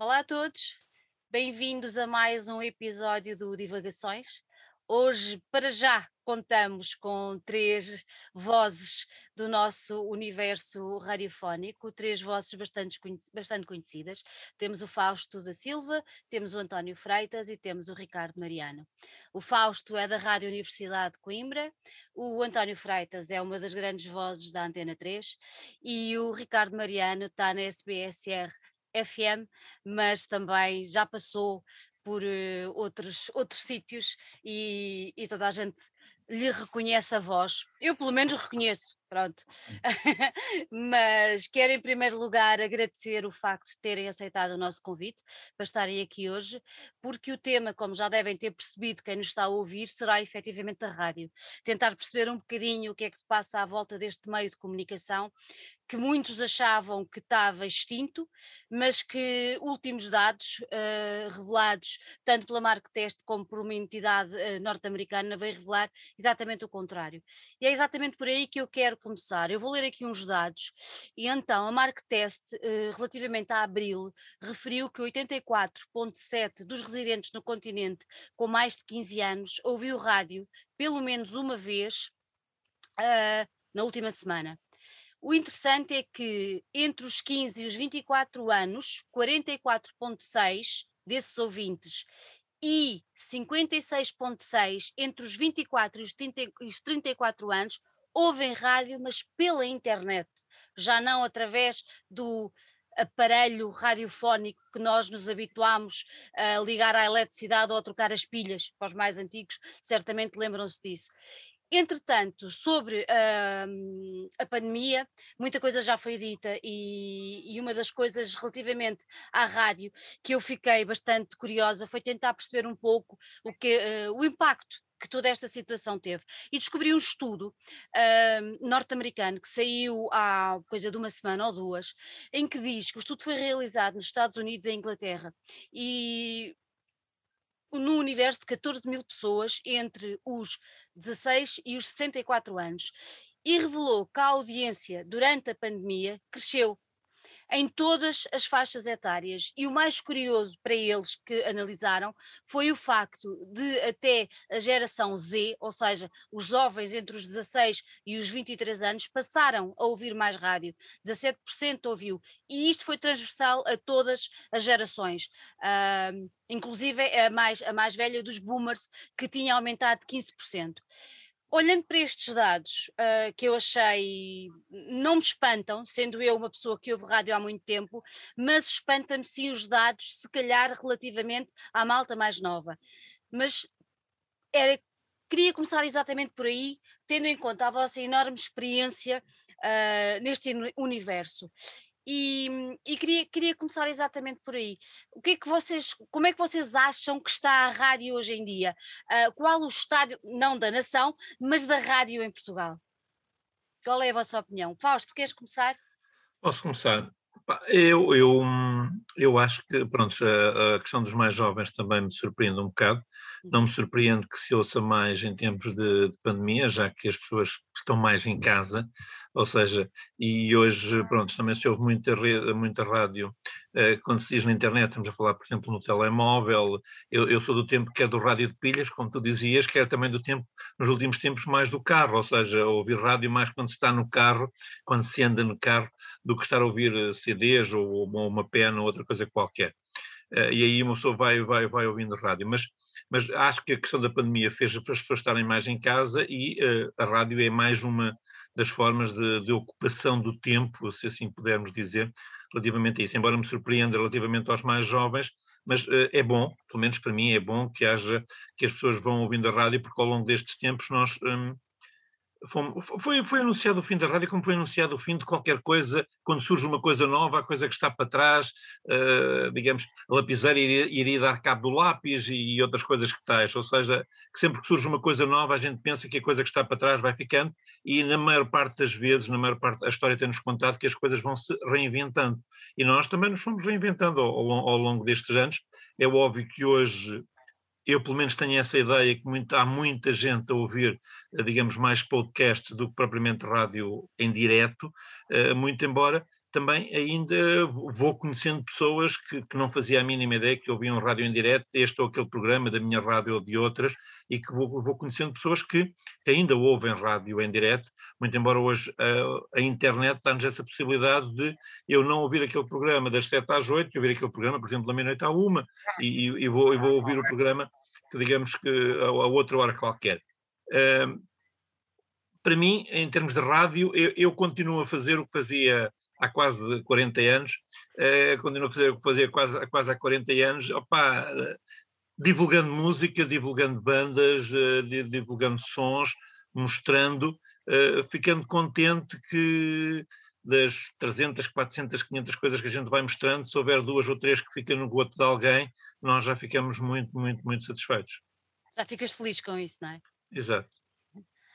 Olá a todos, bem-vindos a mais um episódio do Divagações. Hoje, para já, contamos com três vozes do nosso universo radiofónico, três vozes bastante, bastante conhecidas. Temos o Fausto da Silva, temos o António Freitas e temos o Ricardo Mariano. O Fausto é da Rádio Universidade de Coimbra, o António Freitas é uma das grandes vozes da Antena 3 e o Ricardo Mariano está na SBSR FM, mas também já passou por uh, outros, outros sítios e, e toda a gente lhe reconhece a voz. Eu, pelo menos, reconheço. Pronto. Mas quero, em primeiro lugar, agradecer o facto de terem aceitado o nosso convite para estarem aqui hoje, porque o tema, como já devem ter percebido, quem nos está a ouvir, será efetivamente a rádio. Tentar perceber um bocadinho o que é que se passa à volta deste meio de comunicação que muitos achavam que estava extinto, mas que últimos dados uh, revelados tanto pela Marktest como por uma entidade uh, norte-americana vem revelar exatamente o contrário. E é exatamente por aí que eu quero começar. Eu vou ler aqui uns dados e então a Marktest, uh, relativamente a abril, referiu que 84,7% dos residentes no continente com mais de 15 anos ouviu rádio pelo menos uma vez na última semana. O interessante é que entre os 15 e os 24 anos, 44,6 desses ouvintes e 56,6 entre os 24 e os, 30, e os 34 anos ouvem rádio, mas pela internet, já não através do aparelho radiofónico que nós nos habituámos a ligar à eletricidade ou a trocar as pilhas, para os mais antigos, certamente lembram-se disso. Entretanto, sobre uh, a pandemia, muita coisa já foi dita e, e, uma das coisas relativamente à rádio que eu fiquei bastante curiosa foi tentar perceber um pouco o, que, uh, o impacto que toda esta situação teve. E descobri um estudo uh, norte-americano que saiu há coisa de uma semana ou duas, em que diz que o estudo foi realizado nos Estados Unidos e Inglaterra e no universo de 14 mil pessoas entre os 16 e os 64 anos e revelou que a audiência durante a pandemia cresceu em todas as faixas etárias. E o mais curioso para eles que analisaram foi o facto de até a geração Z, ou seja, os jovens entre os 16 e os 23 anos, passaram a ouvir mais rádio. 17% ouviu. E isto foi transversal a todas as gerações. Uh, inclusive a mais, a mais velha dos boomers, que tinha aumentado 15%. Olhando para estes dados, uh, que eu achei, não me espantam, sendo eu uma pessoa que ouve rádio há muito tempo, mas espanta-me sim os dados, se calhar relativamente à malta mais nova. Mas era, queria começar exatamente por aí, tendo em conta a vossa enorme experiência uh, neste universo. E, e, queria, queria começar exatamente por aí. O que é que vocês, como é que vocês acham que está a rádio hoje em dia? Uh, qual o estádio, não da nação, mas da rádio em Portugal? Qual é a vossa opinião? Fausto, queres começar? Posso começar. Eu, eu, eu acho que, pronto, a, a questão dos mais jovens também me surpreende um bocado. Não me surpreende que se ouça mais em tempos de, de pandemia, já que as pessoas estão mais em casa ou seja, e hoje, pronto, também se ouve muita, muita rádio, uh, quando se diz na internet, estamos a falar, por exemplo, no telemóvel, eu, eu, sou do tempo que é do rádio de pilhas, como tu dizias, que é também do tempo, nos últimos tempos, mais do carro, ou seja, ouvir rádio mais quando se está no carro, quando se anda no carro, do que estar a ouvir eh, CDs ou, ou uma pena ou outra coisa qualquer. Uh, e aí uma pessoa vai, vai, vai ouvindo rádio, mas mas acho que a questão da pandemia fez as pessoas estarem mais em casa e uh, a rádio é mais uma, das formas de, de, ocupação do tempo, se assim pudermos dizer, relativamente a isso. Embora me surpreenda relativamente aos mais jovens, mas uh, é bom, pelo menos para mim é bom que haja, que as pessoas vão ouvindo a rádio, porque ao longo destes tempos nós um, foi, foi anunciado o fim da rádio como foi anunciado o fim de qualquer coisa, quando surge uma coisa nova, a coisa que está para trás, uh, digamos, a lapiseira iria, iria, dar cabo do lápis e outras coisas que tais, ou seja, que sempre que surge uma coisa nova a gente pensa que a coisa que está para trás vai ficando e na maior parte das vezes, na maior parte, a história tem-nos contado que as coisas vão se reinventando e nós também nos fomos reinventando ao, ao, ao longo destes anos. É óbvio que hoje eu pelo menos tenho essa ideia que muito, há muita gente a ouvir, digamos, mais podcasts do que propriamente rádio em direto, uh, muito embora também ainda vou conhecendo pessoas que, que, não fazia a mínima ideia que ouviam rádio em direto, este ou aquele programa da minha rádio ou de outras, e que vou, vou conhecendo pessoas que, ainda ouvem rádio em direto, muito embora hoje a, a internet dá-nos essa possibilidade de eu não ouvir aquele programa das 7 às 8, ouvir aquele programa, por exemplo, da meia-noite à uma, e, e, vou, e vou ouvir o programa que digamos que a, a outra hora qualquer. Uh, para mim, em termos de rádio, eu, eu continuo a fazer o que fazia há quase 40 anos, uh, continuo a fazer o que fazia quase, quase há 40 anos, opa, uh, divulgando música, divulgando bandas, uh, divulgando sons, mostrando, ficando contente que das 300, 400, 500 coisas que a gente vai mostrando, se houver duas ou três que ficam no goto de alguém, nós já ficamos muito, muito, muito satisfeitos. Já ficas feliz com isso, não é? Exato.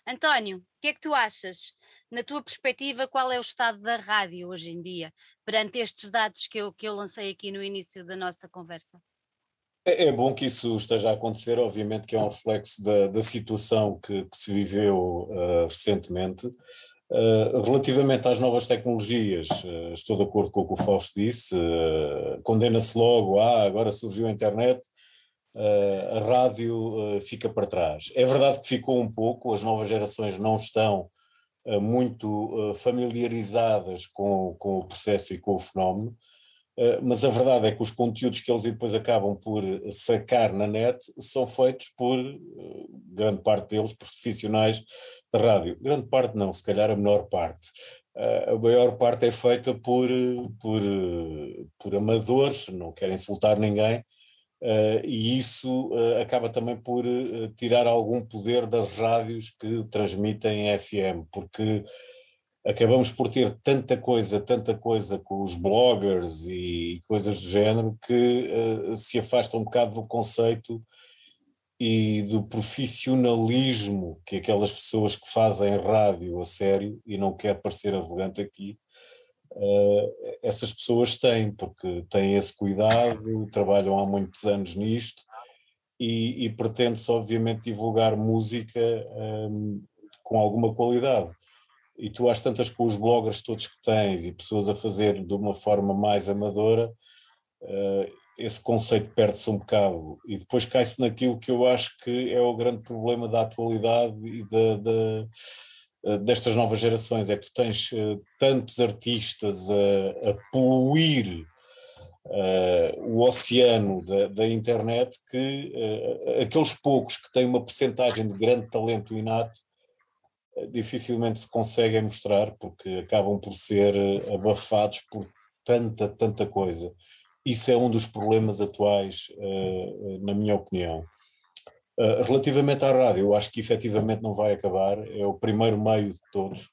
António, o que é que tu achas? Na tua perspectiva, qual é o estado da rádio hoje em dia, perante estes dados que eu, que eu lancei aqui no início da nossa conversa? É, é bom que isso esteja a acontecer, obviamente que é um reflexo da, da situação que, que, se viveu uh, recentemente. Uh, relativamente às novas tecnologias, uh, estou de acordo com o que o Fausto disse, condena-se logo, ah, agora surgiu a internet, a rádio uh, fica para trás. É verdade que ficou um pouco, as novas gerações não estão uh, muito familiarizadas com, com o processo e com o fenómeno, mas a verdade é que os conteúdos que eles depois acabam por sacar na net são feitos por grande parte deles profissionais da rádio. Grande parte não, se calhar a menor parte. a maior parte é feita por, por, por amadores, não quero insultar ninguém, e isso uh, acaba também por uh, tirar algum poder das rádios que transmitem FM, porque acabamos por ter tanta coisa, tanta coisa com os bloggers e, coisas do género que se afasta um bocado do conceito e do profissionalismo que aquelas pessoas que fazem rádio a sério, e não quero parecer arrogante aqui, uh, essas pessoas têm, porque têm esse cuidado, trabalham há muitos anos nisto e, e pretende-se, obviamente, divulgar música um, ehm, com alguma qualidade. E tu às tantas com os bloggers todos que tens e pessoas a fazer de uma forma mais amadora, uh, esse conceito perde-se um bocado e depois cai-se naquilo que eu acho que é o grande problema da atualidade e da, da eh, destas novas gerações é que tu tens uh, tantos artistas a, a poluir uh, o oceano da, da internet que uh, aqueles poucos que têm uma percentagem de grande talento inato dificilmente se conseguem mostrar porque acabam por ser abafados por tanta, tanta coisa. Isso é um dos problemas atuais, na minha opinião. Uh, relativamente à rádio, eu acho que efetivamente não vai acabar, é o primeiro meio de todos,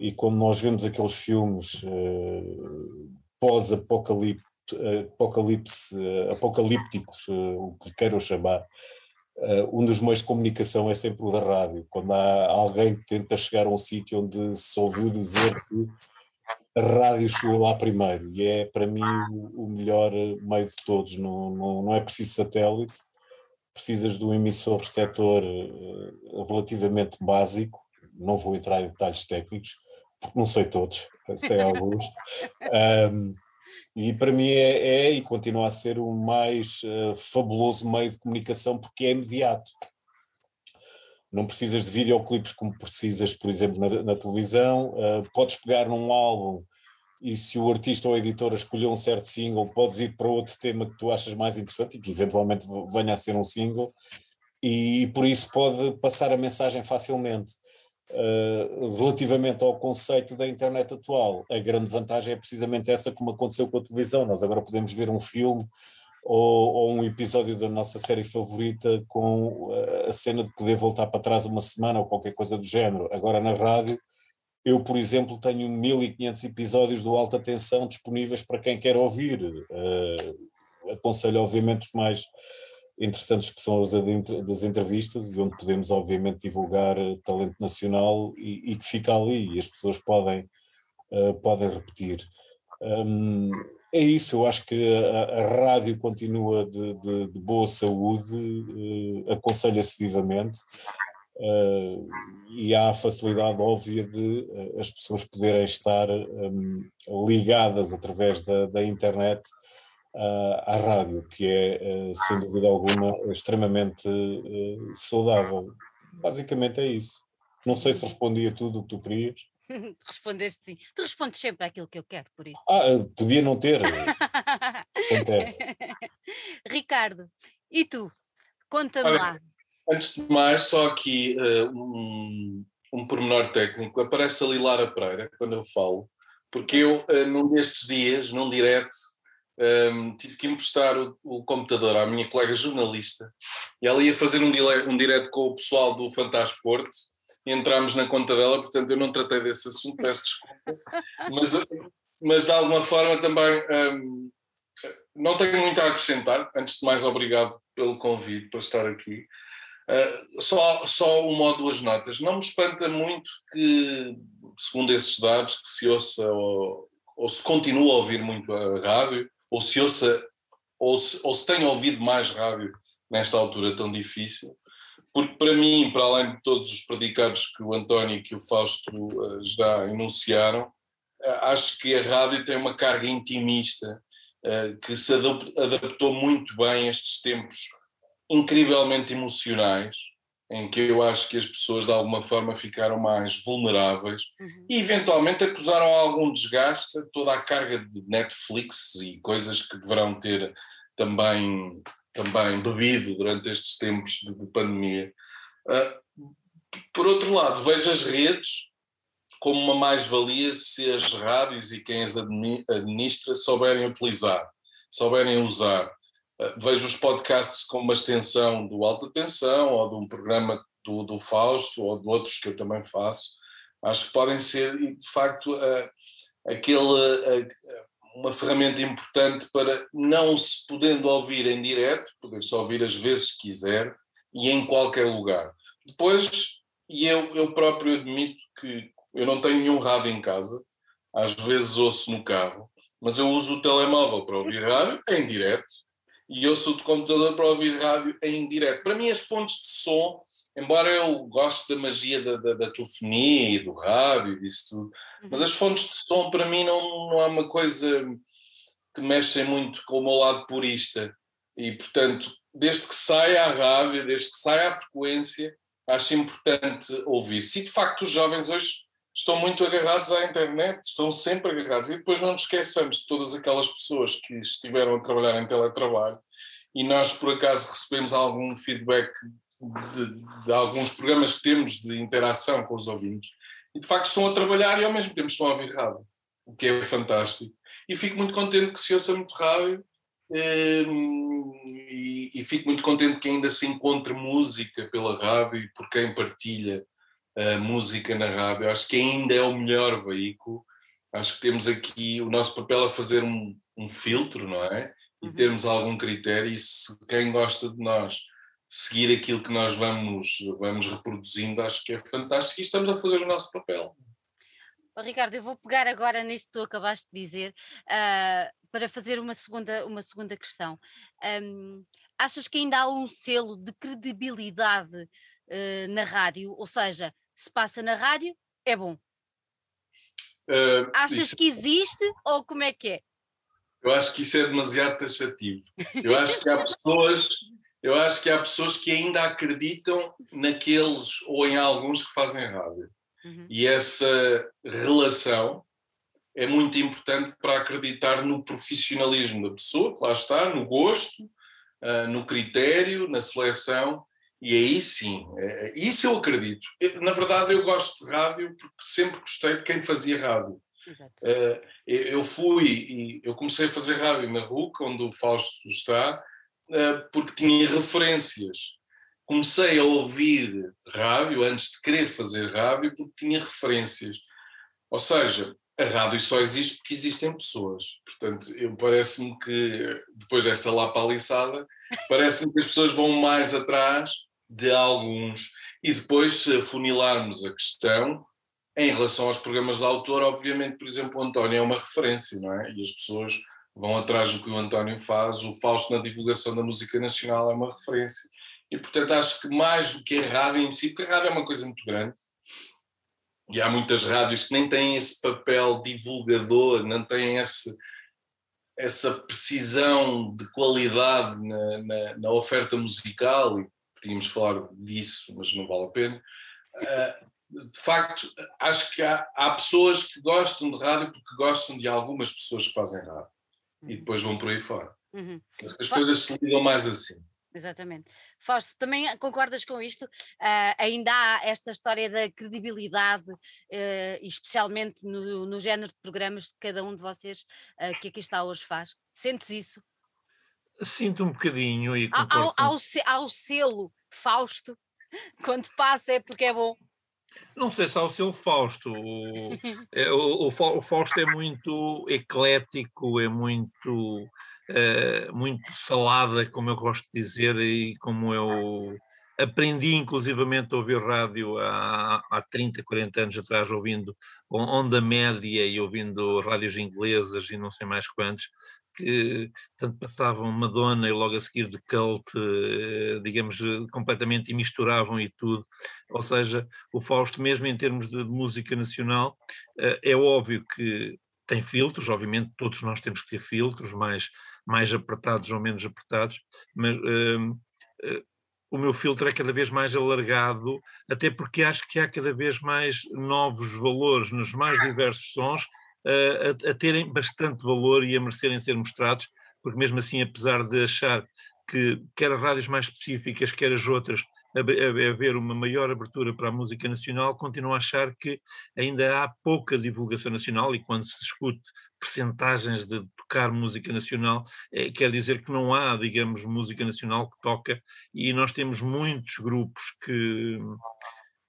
e quando nós vemos aqueles filmes uh, pós-apocalipse, apocalipse, uh, apocalípticos, o que queiram chamar, um dos meios de comunicação é sempre o da rádio, quando há alguém que tenta chegar a um sítio onde se ouviu dizer que a rádio chegou lá primeiro, e é para mim o, o melhor meio de todos, não, não, não é preciso satélite, precisas de um emissor receptor eh, relativamente básico, não vou entrar em detalhes técnicos, porque não sei todos, sei alguns. Um, e para mim é, é, e continua a ser o mais uh, fabuloso meio de comunicação porque é imediato. Não precisas de videoclipes como precisas, por exemplo, na, na televisão. Uh, podes pegar num álbum e se o artista ou a editora escolheu um certo single, podes ir para outro tema que tu achas mais interessante e que eventualmente venha a ser um single, e por isso pode passar a mensagem facilmente. Uh, relativamente ao conceito da internet atual, a grande vantagem é precisamente essa, como aconteceu com a televisão. Nós agora podemos ver um filme ou, ou um episódio da nossa série favorita com a cena de poder voltar para trás uma semana ou qualquer coisa do género. Agora na rádio eu, por exemplo, tenho 1500 episódios do Alta Tensão disponíveis para quem quer ouvir. Uh, aconselho, obviamente, os mais interessantes que são os das entrevistas e onde podemos, obviamente, divulgar eh, talento nacional e, e que fica ali e as pessoas podem, uh, podem repetir. Um, é isso, eu acho que a, a rádio continua de, de, de, boa saúde, uh, aconselha-se vivamente uh, e há a facilidade óbvia de uh, as pessoas poderem estar um, ligadas através da, da internet uh, à rádio, que é, sem dúvida alguma, extremamente saudável. Basicamente é isso. Não sei se respondi a tudo o que tu querias. Respondeste sim. Tu respondes sempre àquilo que eu quero, por isso. Ah, podia não ter. Acontece. Ricardo, e tu? Conta-me lá. Antes de mais, só aqui uh, um, um pormenor técnico. Aparece ali Lara Pereira quando eu falo, porque eu, uh, num destes dias, num direto, um, ehm, tive que emprestar o, o, computador à minha colega jornalista e ela ia fazer um, um direto com o pessoal do Fantasporto entramos na conta dela, portanto eu não tratei desse assunto, peço desculpa, mas, mas de alguma forma também ehm, não tenho muito a acrescentar. Antes de mais, obrigado pelo convite para estar aqui. Uh, só, só uma ou duas notas. Não me espanta muito que, segundo esses dados, que se ouça ou, ou se continua a ouvir muito a rádio, ou se ouça, ou se, ou se tenha ouvido mais rádio nesta altura tão difícil, porque para mim, para além de todos os predicados que o António e que o Fausto uh, já enunciaram, uh, acho que a rádio tem uma carga intimista que se adaptou muito bem a estes tempos incrivelmente emocionais, em que eu acho que as pessoas de alguma forma ficaram mais vulneráveis uhum. e eventualmente acusaram algum desgaste toda a carga de Netflix e coisas que deverão ter também, também bebido durante estes tempos de, de pandemia. Uh, por outro lado, vejo as redes como uma mais-valia se as rádios e quem as administra souberem utilizar, souberem usar. Eh, vejo os podcasts como uma extensão do Alta Tensão ou de um programa do, do Fausto ou de outros que eu também faço. Acho que podem ser, de facto, uh, aquele, uh, uma ferramenta importante para, não se podendo ouvir em direto, poder-se ouvir as vezes que quiser e em qualquer lugar. Depois, e eu, eu próprio admito que eu não tenho nenhum rádio em casa, às vezes ouço no carro, mas eu uso o telemóvel para ouvir rádio em direto e eu sou de computador para ouvir rádio em direto. Para mim, as fontes de som, embora eu goste da magia da, da, da telefonia e do rádio e disso tudo, uhum. mas as fontes de som, para mim, não, não é uma coisa que mexem muito com o meu lado purista. E, portanto, desde que saia a rádio, desde que saia a frequência, acho importante ouvir. Se de facto os jovens hoje estão muito agarrados à internet, estão sempre agarrados. E depois não nos esqueçamos de todas aquelas pessoas que estiveram a trabalhar em teletrabalho e nós, por acaso, recebemos algum feedback de, de alguns programas que temos de interação com os ouvintes e de facto estão a trabalhar e ao mesmo tempo estão a ouvir rádio, o que é fantástico. E fico muito contente que se ouça muito rádio. Hum, e, e, fico muito contente que ainda se encontre música pela rádio e por quem partilha a música na rádio. Acho que ainda é o melhor veículo. Acho que temos aqui o nosso papel a fazer um, um filtro, não é? E uhum. termos algum critério, e se quem gosta de nós seguir aquilo que nós vamos, vamos reproduzindo, acho que é fantástico e estamos a fazer o nosso papel. Ricardo, eu vou pegar agora nisso que tu acabaste de dizer uh, para fazer uma segunda, uma segunda questão. Um, achas que ainda há um selo de credibilidade uh, na rádio? Ou seja, se passa na rádio, é bom. Uh, Achas isso... que existe ou como é que é? Eu acho que isso é demasiado taxativo. Eu acho que há pessoas, eu acho que há pessoas que ainda acreditam naqueles ou em alguns que fazem rádio. Uhum. E essa relação é muito importante para acreditar no profissionalismo da pessoa, que lá está, no gosto, uh, no critério, na seleção e aí sim, é, isso eu acredito. Na verdade, eu gosto de rádio porque sempre gostei de quem fazia rádio. Exato. Eh, eu fui e eu comecei a fazer rádio na RUC, onde o Fausto está, eh, porque tinha referências. Comecei a ouvir rádio antes de querer fazer rádio porque tinha referências. Ou seja, a rádio só existe porque existem pessoas. Portanto, parece-me que depois desta lapaliçada, parece-me que as pessoas vão mais atrás de alguns. E depois, se funilarmos a questão, em relação aos programas de autor, obviamente, por exemplo, o António é uma referência, não é? E as pessoas vão atrás do que o António faz, o Fausto na divulgação da música nacional é uma referência. E, portanto, acho que mais do que a rádio em si, porque a rádio é uma coisa muito grande, e há muitas rádios que nem têm esse papel divulgador, não têm esse, essa precisão de qualidade na, na, na, oferta musical, e podíamos falar disso, mas não vale a pena. Uh, de facto, acho que há, há, pessoas que gostam de rádio porque gostam de algumas pessoas que fazem rádio e uhum. depois vão por aí fora. Uhum. As coisas se ligam mais assim. Exatamente. Fausto, também concordas com isto? Uh, ainda há esta história da credibilidade, uh, especialmente no, no, género de programas que cada um de vocês uh, que aqui está hoje faz. Sentes isso? Sinto um bocadinho e ao, ao, ao selo Fausto, quando passa é porque é bom. Não sei se há o selo Fausto. O, é, o, o, Fausto é muito eclético, é muito muito salada, como eu gosto de dizer, e como eu aprendi inclusivamente a ouvir rádio há, há 30, 40 anos atrás, ouvindo onda média e ouvindo rádios inglesas e não sei mais quantos, que tanto passavam Madonna e logo a seguir de cult, eh, digamos, completamente e misturavam e tudo. Ou seja, o Fausto, mesmo em termos de música nacional, eh, é óbvio que tem filtros, obviamente todos nós temos que ter filtros, mas mais apertados ou menos apertados, mas uh, o meu filtro é cada vez mais alargado, até porque acho que há cada vez mais novos valores nos mais diversos sons uh, a, a, terem bastante valor e a merecerem ser mostrados, porque mesmo assim, apesar de achar que quer as rádios mais específicas, quer as outras, haver uma maior abertura para a música nacional, continuo a achar que ainda há pouca divulgação nacional e quando se discute percentagens de tocar música nacional, é, quer dizer que não há, digamos, música nacional que toca, e nós temos muitos grupos que,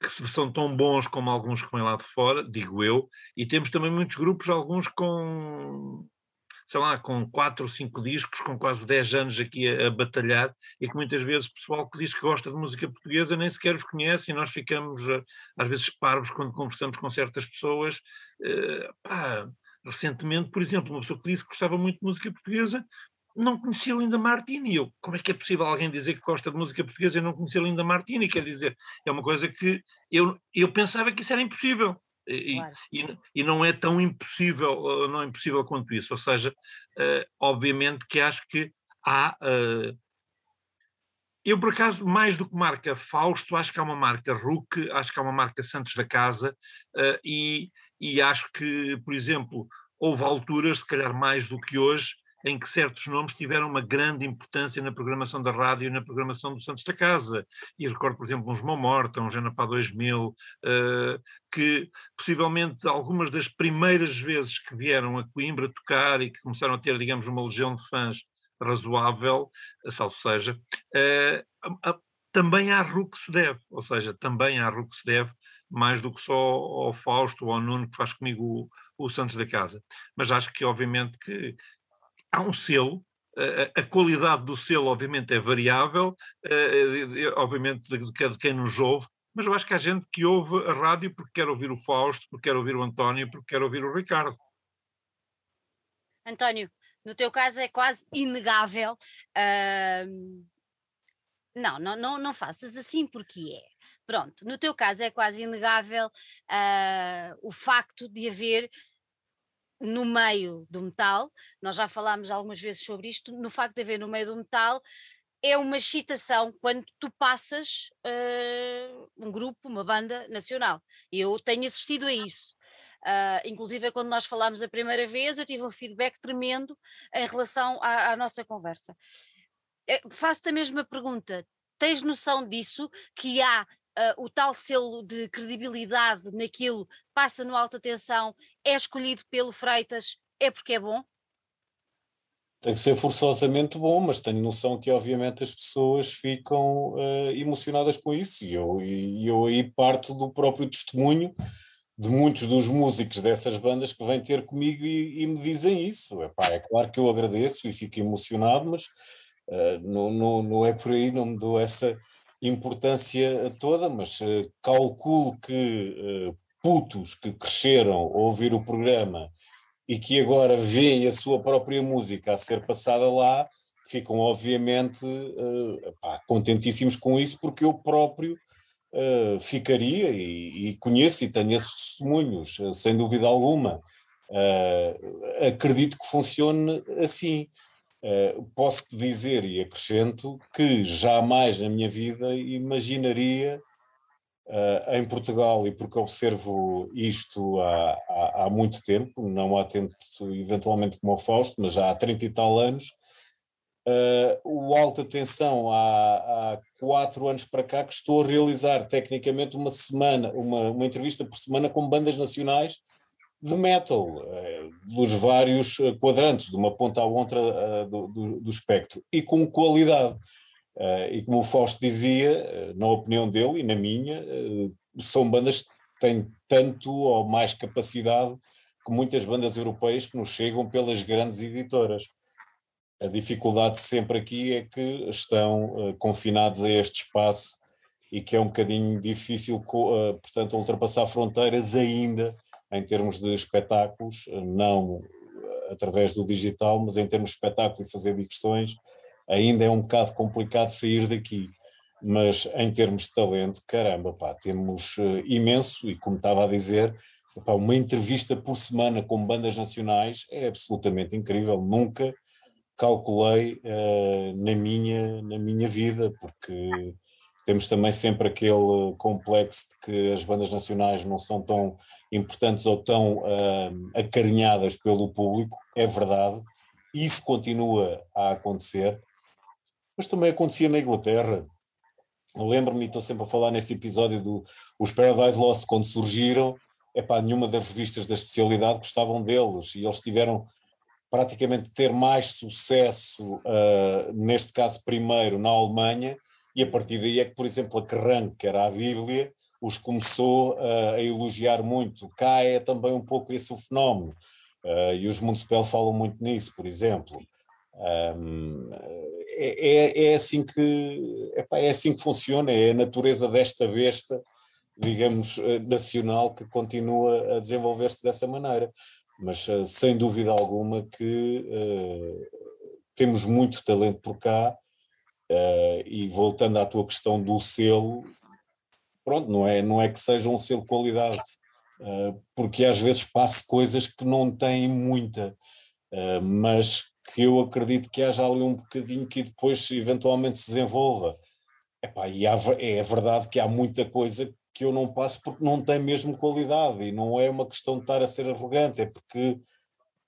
que são tão bons como alguns que vêm lá de fora, digo eu, e temos também muitos grupos, alguns com, sei lá, com quatro ou cinco discos, com quase 10 anos aqui a, a, batalhar, e que muitas vezes o pessoal que diz que gosta de música portuguesa nem sequer os conhece, e nós ficamos às vezes parvos quando conversamos com certas pessoas. Uh, pá, recentemente, por exemplo, uma pessoa que disse que gostava muito de música portuguesa não conhecia Linda Martini. Eu, como é que é possível alguém dizer que gosta de música portuguesa e não conhecer Linda Martini? Quer dizer, é uma coisa que eu, eu pensava que isso era impossível. E, claro. e, e, não é tão impossível, não é impossível quanto isso. Ou seja, uh, obviamente que acho que há. Uh, eu, por acaso, mais do que marca Fausto, acho que há uma marca RUC, acho que há uma marca Santos da Casa, uh, e, e acho que, por exemplo, houve alturas, se calhar mais do que hoje, em que certos nomes tiveram uma grande importância na programação da rádio e na programação do Santos da Casa. E recordo, por exemplo, uns Mão Morta, um Genapá 2000, uh, que possivelmente algumas das primeiras vezes que vieram a Coimbra tocar e que começaram a ter, digamos, uma legião de fãs razoável, salvo seja, uh, também à RUC se deve, ou seja, também à RUC se deve mais do que só ao Fausto ou ao Nuno que faz comigo o, o Santos da Casa. Mas acho que, obviamente, que há um selo, a, a qualidade do selo, obviamente, é variável, obviamente, de, de quem nos ouve, mas eu acho que há gente que ouve a rádio porque quer ouvir o Fausto, porque quer ouvir o António, porque quer ouvir o Ricardo. António, no teu caso é quase inegável. Uh... Não, não, não, não faças assim porque é. Pronto, no teu caso é quase inegável uh, o facto de haver no meio do metal, nós já falámos algumas vezes sobre isto, no facto de haver no meio do metal é uma excitação quando tu passas uh, um grupo, uma banda nacional. Eu tenho assistido a isso. Uh, inclusive, quando nós falámos a primeira vez, eu tive um feedback tremendo em relação à, à nossa conversa. Eh, faço-te a mesma pergunta. Tens noção disso? Que há uh, o tal selo de credibilidade naquilo passa no alta tensão, é escolhido pelo Freitas, é porque é bom? Tem que ser forçosamente bom, mas tenho noção que obviamente as pessoas ficam uh, emocionadas com isso e eu, e eu aí parto do próprio testemunho de muitos dos músicos dessas bandas que vêm ter comigo e, e me dizem isso. Epá, é claro que eu agradeço e fico emocionado, mas uh, não, não, não é por aí, não me dou essa, importância toda, mas uh, calculo que uh, putos que cresceram a ouvir o programa e que agora veem a sua própria música a ser passada lá, ficam obviamente uh, pá, contentíssimos com isso, porque eu próprio uh, ficaria e, e, conheço e tenho esses testemunhos, uh, sem dúvida alguma. acredito que funcione assim. Posso te dizer e acrescento que jamais na minha vida imaginaria em Portugal, e porque observo isto há, há, há muito tempo, não há tanto eventualmente como o Fausto, mas há 30 e tal anos, Uh, o Alta Tensão há, há quatro anos para cá que estou a realizar tecnicamente uma semana, uma, uma entrevista por semana com bandas nacionais de metal, uh, dos vários ah, quadrantes, de uma ponta à outra uh, do, do, do, espectro, e com qualidade. e como o Fausto dizia, na opinião dele e na minha, são bandas que têm tanto ou mais capacidade que muitas bandas europeias que nos chegam pelas grandes editoras. A dificuldade sempre aqui é que estão confinados a este espaço e que é um bocadinho difícil, portanto, ultrapassar fronteiras ainda em termos de espetáculos, uh, não através do digital, mas em termos de espetáculos e fazer digressões, ainda é um bocado complicado sair daqui. Mas em termos de talento, caramba, pá, temos imenso, e como estava a dizer, pá, uma entrevista por semana com bandas nacionais é absolutamente incrível. Nunca calculei uh, na, minha, na minha vida, porque temos também sempre aquele complexo de que as bandas nacionais não são tão importantes ou tão uh, acarinhadas pelo público, é verdade, isso continua a acontecer, mas também acontecia na Inglaterra. Lembro-me, estou sempre a falar nesse episódio do os Paradise Lost, quando surgiram, epá, nenhuma das revistas da especialidade gostavam deles, e eles tiveram praticamente ter mais sucesso, uh, neste caso primeiro na Alemanha, e a partir daí é que, por exemplo, a Kerrang, que era a Bíblia, os começou uh, a elogiar muito. Cá é também um pouco esse o fenómeno, uh, e os Municipal falam muito nisso, por exemplo. Um, é, é, é, assim que, epá, é assim que funciona, é a natureza desta besta, digamos, nacional, que continua a desenvolver-se dessa maneira mas uh, sem dúvida alguma que temos muito talento por cá e voltando à tua questão do selo, pronto, não é, não é que seja um selo de qualidade, porque às vezes passo coisas que não têm muita, mas que eu acredito que haja ali um bocadinho que depois eventualmente se desenvolva. Epá, e há, é verdade que há muita coisa que eu não passo porque não tem mesmo qualidade e não é uma questão de estar a ser arrogante, é porque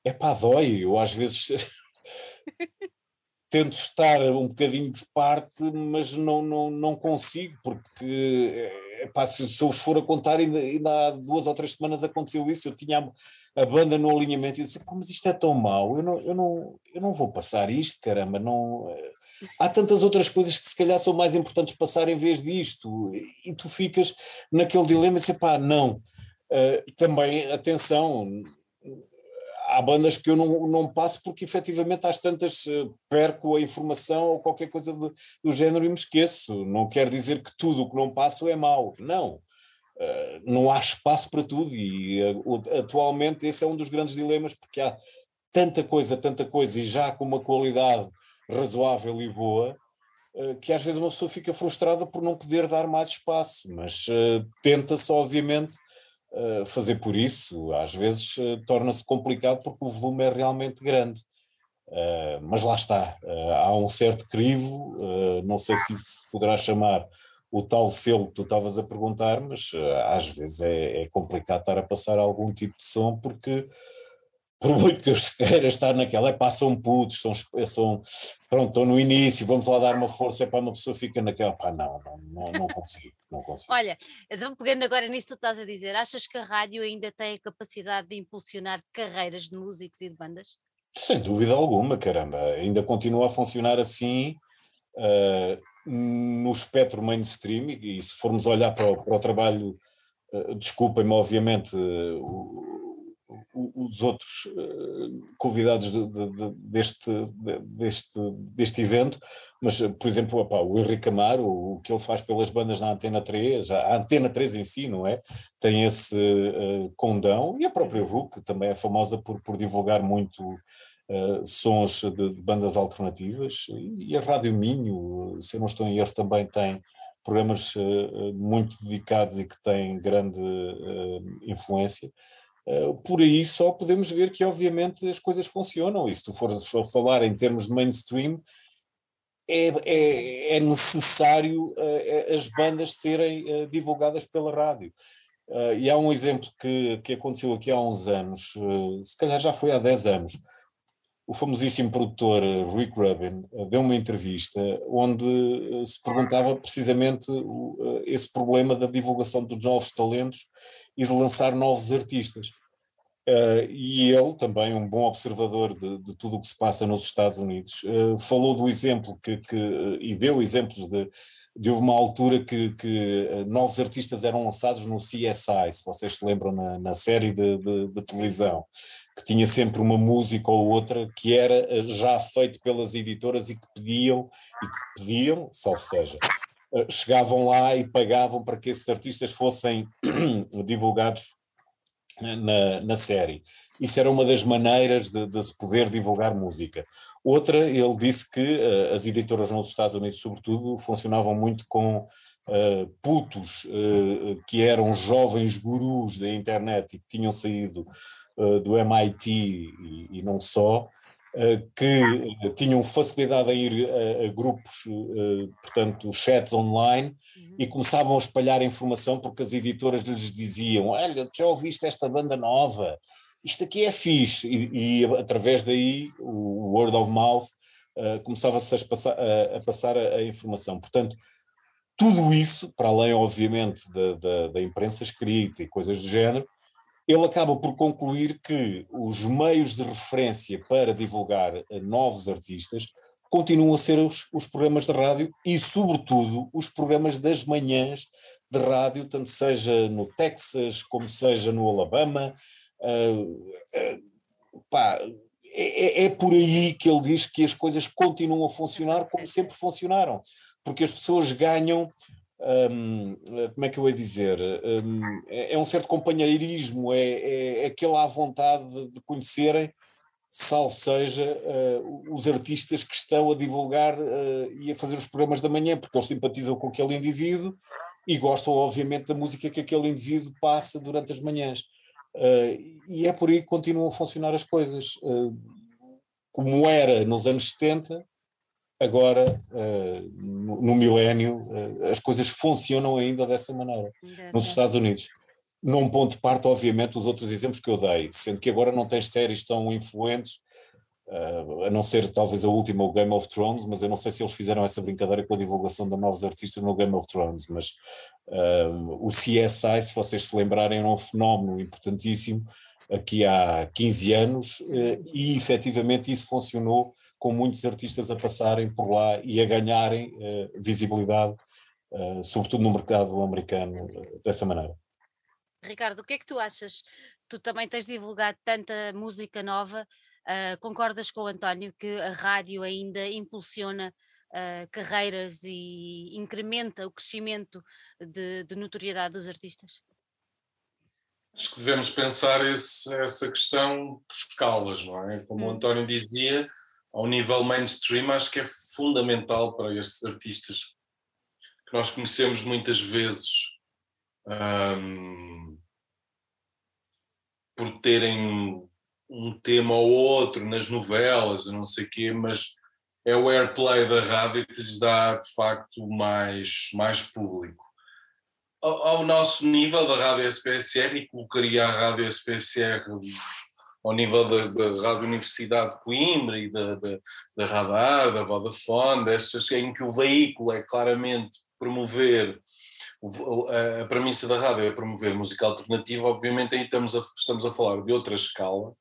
é pá, dói. Eu às vezes tento estar um bocadinho de parte, mas não, não, não consigo, porque se, se eu for a contar, ainda, ainda há duas ou três semanas aconteceu isso. Eu tinha a, a banda no alinhamento e disse: mas isto é tão mau, eu não, eu, não, eu não vou passar isto, caramba, não há tantas outras coisas que se calhar são mais importantes passar em vez disto, e tu ficas naquele dilema e pá, não. Uh, também, atenção, há bandas que eu não, não passo porque efetivamente às tantas uh, perco a informação ou qualquer coisa do, do género e me esqueço. Não quer dizer que tudo o que não passo é mau, não. Uh, não há espaço para tudo e atualmente esse é um dos grandes dilemas porque há tanta coisa, tanta coisa e já com uma qualidade razoável e boa, eh, que às vezes uma pessoa fica frustrada por não poder dar mais espaço, mas uh, tenta-se, obviamente, uh, fazer por isso. Às vezes uh, torna-se complicado porque o volume é realmente grande. mas lá está, há um certo crivo, não sei se se poderá chamar o tal selo que tu estavas a perguntar, mas às vezes é, é complicado estar a passar algum tipo de som porque por muito que eu queira estar naquela, é pá, são putos, são, são, pronto, estou no início, vamos lá dar uma força, é para uma pessoa fica naquela, pá, não, não, não, não consigo, não consigo. Olha, então pegando agora nisso que tu estás a dizer, achas que a rádio ainda tem a capacidade de impulsionar carreiras de músicos e de bandas? Sem dúvida alguma, caramba, ainda continua a funcionar assim uh, no espectro mainstream e, e se formos olhar para o, para o trabalho, uh, desculpem-me obviamente, uh, os outros uh, convidados de, de, de, deste, deste, deste evento, mas, por exemplo, opa, o Henrique Amaro, o que ele faz pelas bandas na Antena 3, a Antena 3 em si, não é? Tem esse uh, condão, e a própria RUC também é famosa por, por divulgar muito uh, sons de, de, bandas alternativas e a Rádio Minho, se eu não estou em erro, também tem programas uh, muito dedicados e que têm grande influência. Por aí só podemos ver que obviamente as coisas funcionam e se tu fores falar em termos de mainstream, é, é, é, necessário uh, as bandas serem uh, divulgadas pela rádio. Uh, e há um exemplo que, que aconteceu aqui há uns anos, se calhar já foi há 10 anos. O famosíssimo produtor Rick Rubin deu uma entrevista onde se perguntava precisamente esse problema da divulgação dos novos talentos e de lançar novos artistas. Uh, e ele, também um bom observador de, de, tudo o que se passa nos Estados Unidos, uh, falou do exemplo que, que uh, e deu exemplos de, de uma altura que, que novos artistas eram lançados no CSI, se vocês se lembram na, na série de, de, de, televisão, que tinha sempre uma música ou outra que era já feito pelas editoras e que pediam, e que pediam, salvo seja, chegavam lá e pagavam para que esses artistas fossem divulgados na, na série. Isso era uma das maneiras de, de, se poder divulgar música. Outra, ele disse que uh, as editoras nos Estados Unidos, sobretudo, funcionavam muito com uh, putos uh, que eram jovens gurus da internet e que tinham saído do MIT e, e não só, que tinham facilidade em ir a, a grupos, portanto, chats online, uhum. e começavam a espalhar informação porque as editoras lhes diziam: Olha, já ouviste esta banda nova? Isto aqui é fixe. E, e através daí, o word of mouth uh, começava-se a, passar, a, a passar a, a, informação. Portanto, tudo isso, para além, obviamente, da, da, da imprensa escrita e coisas do género, ele acaba por concluir que os meios de referência para divulgar novos artistas continuam a ser os, os, programas de rádio e, sobretudo, os programas das manhãs de rádio, tanto seja no Texas como seja no Alabama. Uh, uh, pá, é, é, é, por aí que ele diz que as coisas continuam a funcionar como sempre funcionaram, porque as pessoas ganham como é que eu ia dizer? É, é, um certo companheirismo, é, é, é aquela vontade de, de conhecerem, salvo seja, uh, os artistas que estão a divulgar uh, e a fazer os programas da manhã, porque eles simpatizam com aquele indivíduo e gostam, obviamente, da música que aquele indivíduo passa durante as manhãs. Uh, e é por aí que continuam a funcionar as coisas. como era nos anos 70, agora, uh, no, milénio, uh, as coisas funcionam ainda dessa maneira, nos Estados Unidos. Num ponto de parte, obviamente, os outros exemplos que eu dei, sendo que agora não tens séries tão influentes, uh, a não ser talvez a última, o Game of Thrones, mas eu não sei se eles fizeram essa brincadeira com a divulgação de novos artistas no Game of Thrones, mas o CSI, se vocês se lembrarem, era um fenómeno importantíssimo aqui há 15 anos e efetivamente isso funcionou com muitos artistas a passarem por lá e a ganharem uh, visibilidade, uh, sobretudo no mercado americano, uh, dessa maneira. Ricardo, o que é que tu achas? Tu também tens divulgado tanta música nova, concordas com o António que a rádio ainda impulsiona carreiras e incrementa o crescimento de, de notoriedade dos artistas? Acho que devemos pensar esse, essa questão por escalas, não é? Como hum. o António dizia, ao nível mainstream, acho que é fundamental para estes artistas que nós conhecemos muitas vezes um, por terem um tema ou outro nas novelas, não sei o quê, mas é o airplay da rádio que lhes dá de facto mais, mais público. Ao, ao nosso nível da rádio SPSR, e colocaria a rádio SPSR ao nível da, da Rádio Universidade de Coimbra e da, da, da Radar, da Vodafone, destas em que o veículo é claramente promover, a, premissa da rádio é promover música alternativa, obviamente aí estamos a, estamos a falar de outra escala,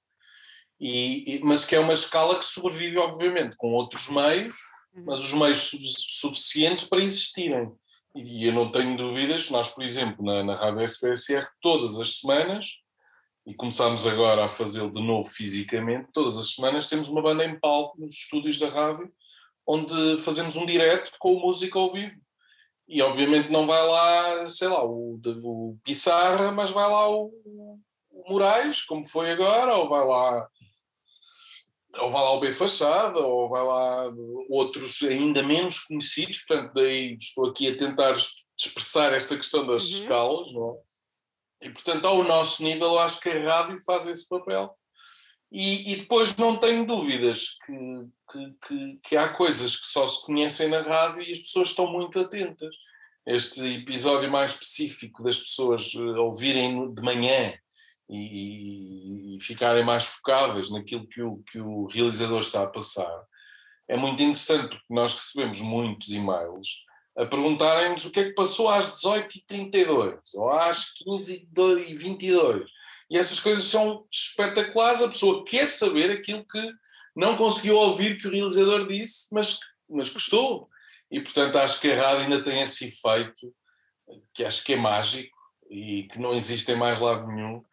e, e, mas que é uma escala que sobrevive, obviamente, com outros meios, uhum. mas os meios su suficientes para existirem. E, e eu não tenho dúvidas, nós, por exemplo, na, na Rádio SPSR, todas as semanas, e começámos agora a fazê-lo de novo fisicamente, todas as semanas temos uma banda em palco nos estúdios da rádio, onde fazemos um direto com música ao vivo. E obviamente não vai lá, sei lá, o, o Pissarra, mas vai lá o, o Moraes, como foi agora, ou vai lá ou vai lá o B Fachada, ou vai lá outros ainda menos conhecidos, portanto, daí estou aqui a tentar expressar esta questão das uhum. escalas, não é? E, portanto, ao nosso nível, eu acho que a rádio faz esse papel. E, e depois não tenho dúvidas que, que, que, que, há coisas que só se conhecem na rádio e as pessoas estão muito atentas. Este episódio mais específico das pessoas eh, ouvirem de manhã e, e, ficarem mais focadas naquilo que o, que o realizador está a passar. É muito interessante porque nós recebemos muitos e-mails a perguntarem-nos o que é que passou às 18h32 ou às 15h22. E essas coisas são espetaculares. A pessoa quer saber aquilo que não conseguiu ouvir que o realizador disse, mas, mas gostou. E, portanto, acho que a rádio ainda tem esse efeito que acho que é mágico e que não existe em mais lado nenhum,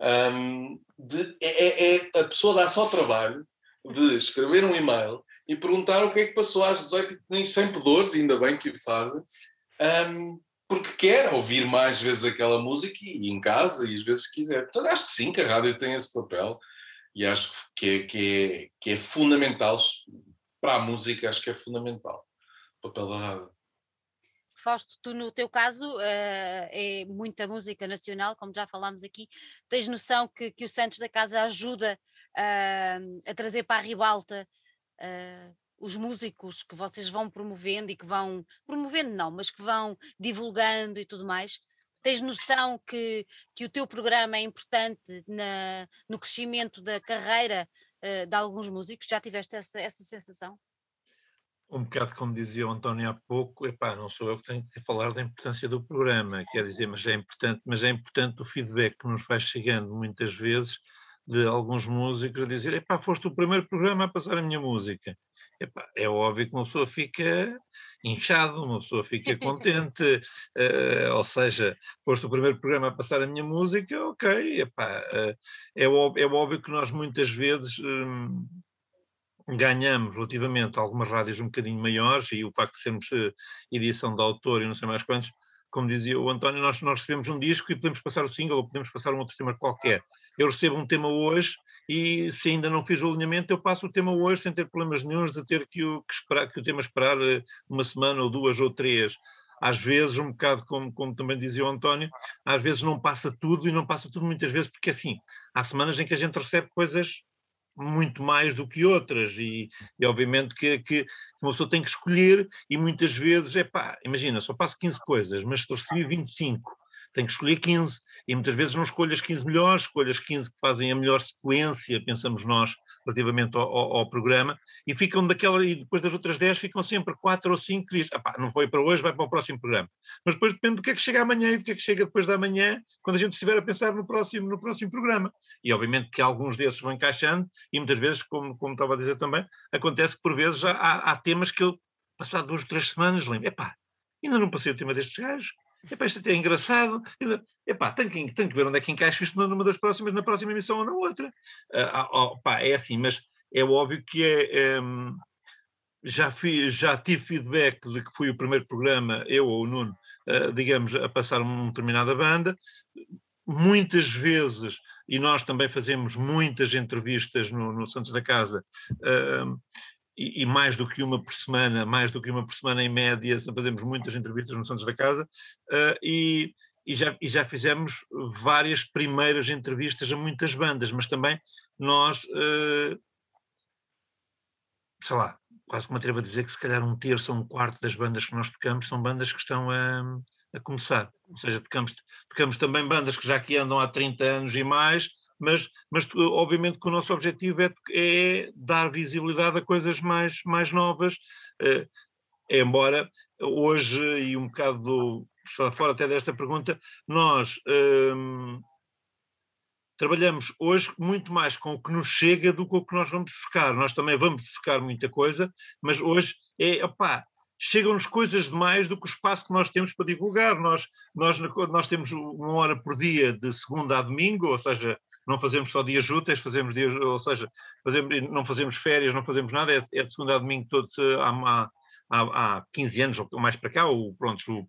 um, de, é, é, é, a pessoa dá só trabalho de escrever um e-mail e perguntar o que é que passou às 18 nem sem pudores, ainda bem que o fazem, um, porque quer ouvir mais vezes aquela música e, e em casa e às vezes quiser. Portanto, acho que sim, que a rádio tem esse papel e acho que é, que é, que é fundamental para a música, acho que é fundamental o papel da rádio. Fausto, tu no teu caso uh, é muita música nacional, como já falámos aqui, tens noção que, que o Santos da Casa ajuda uh, a trazer para a ribalta uh, os músicos que vocês vão promovendo e que vão, promovendo não, mas que vão divulgando e tudo mais? Tens noção que, que o teu programa é importante na, no crescimento da carreira de alguns músicos? Já tiveste essa, essa sensação? um bocado como dizia o António há pouco, epá, não sou eu que tenho que falar da importância do programa, quer dizer, mas é importante, mas é importante o feedback que nos vai chegando muitas vezes de alguns músicos a dizer, epá, foste o primeiro programa a passar a minha música. Epá, é óbvio que uma pessoa fica inchado, uma pessoa fica contente, uh, ou seja, foste o primeiro programa a passar a minha música, ok, epá, uh, é, óbvio, é óbvio que nós muitas vezes um, ganhamos relativamente a algumas rádios um bocadinho maiores e o facto de sermos uh, edição de autor e não sei mais quantos, como dizia o António, nós, nós recebemos um disco e podemos passar o single ou podemos passar um outro tema qualquer. Eu recebo um tema hoje e se ainda não fiz o alinhamento, eu passo o tema hoje sem ter problemas nenhums de ter que o, que esperar, que o tema esperar uh, uma semana ou duas ou três. Às vezes, um bocado como, como também dizia o António, às vezes não passa tudo e não passa tudo muitas vezes, porque assim, há semanas em que a gente recebe coisas muito mais do que outras e, e obviamente que, que uma pessoa tem que escolher e muitas vezes, é pá, imagina, só passo 15 coisas, mas se recebi 25, tenho que escolher 15 e muitas vezes não escolho as 15 melhores, escolho as 15 que fazem a melhor sequência, pensamos nós, relativamente ao, ao, ao, programa, e ficam daquela, e depois das outras 10 ficam sempre 4 ou 5 que diz, não foi para hoje, vai para o próximo programa. Mas depois depende do que é que chega amanhã e do que é que chega depois da manhã, quando a gente estiver a pensar no próximo, no próximo programa. E obviamente que alguns desses vão encaixando, e muitas vezes, como, como estava a dizer também, acontece que por vezes já há, há temas que eu, passado duas ou três semanas, lembro, epá, ainda não passei o tema destes gajos, Epá, isto até é engraçado. Epá, tenho, que, tenho que ver onde é que encaixa isto numa das próximas, na próxima emissão ou na outra. Uh, pá, é assim, mas é óbvio que é. é já, fiz, já tive feedback de que fui o primeiro programa, eu ou o Nuno, uh, digamos, a passar uma determinada banda. Muitas vezes, e nós também fazemos muitas entrevistas no, no Santos da Casa, uh, e, e, mais do que uma por semana, mais do que uma por semana em média, fazemos muitas entrevistas no Santos da Casa uh, e, e, já, e já fizemos várias primeiras entrevistas a muitas bandas, mas também nós, uh, sei lá, quase me atrevo a dizer que se calhar um terço ou um quarto das bandas que nós tocamos são bandas que estão a, a começar, ou seja, tocamos, tocamos também bandas que já aqui andam há 30 anos e mais, mas, mas obviamente que o nosso objetivo é, é dar visibilidade a coisas mais, mais novas, eh, embora hoje, e um bocado fora até desta pergunta, nós ehm, trabalhamos hoje muito mais com o que nos chega do que o que nós vamos buscar. Nós também vamos buscar muita coisa, mas hoje é, opá, chegam-nos coisas demais do que o espaço que nós temos para divulgar. Nós, nós, nós temos uma hora por dia de segunda a domingo, ou seja, não fazemos só dias úteis, fazemos dias, ou seja, fazemos, não fazemos férias, não fazemos nada, é, é de segunda a domingo todos há, há, há 15 anos ou mais para cá, o, pronto, o,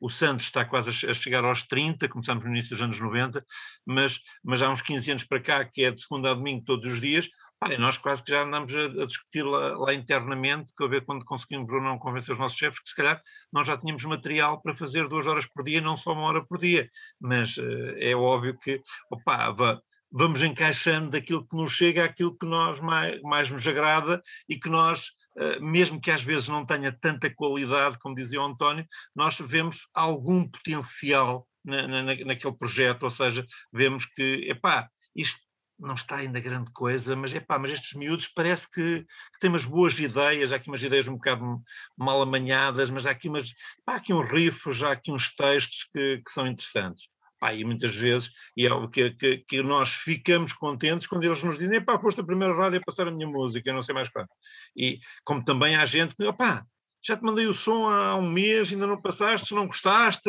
o Santos está quase a chegar aos 30, começámos no início dos anos 90, mas, mas há uns 15 anos para cá, que é de segunda a domingo todos os dias, e nós quase que já andamos a, a discutir lá, lá, internamente, que a ver quando conseguimos ou não convencer os nossos chefes, que se calhar nós já tínhamos material para fazer duas horas por dia, não só uma hora por dia. Mas uh, é óbvio que, opa, vamos encaixando daquilo que nos chega àquilo que nós mais, mais nos agrada e que nós, uh, mesmo que às vezes não tenha tanta qualidade, como dizia o António, nós vemos algum potencial na, na, naquele projeto, ou seja, vemos que, epá, isto não está ainda grande coisa, mas é pá, mas estes miúdos parece que, que têm umas boas ideias, há aqui umas ideias um bocado mal amanhadas, mas há aqui umas, pá, aqui uns riffs, há aqui uns textos que, que são interessantes. E muitas vezes, e é algo que, que, que, nós ficamos contentes quando eles nos dizem, pá, foste a primeira rádio a passar a minha música, não sei mais quando. E como também há gente que, opá, já te mandei o som há um mês, ainda não passaste, não gostaste,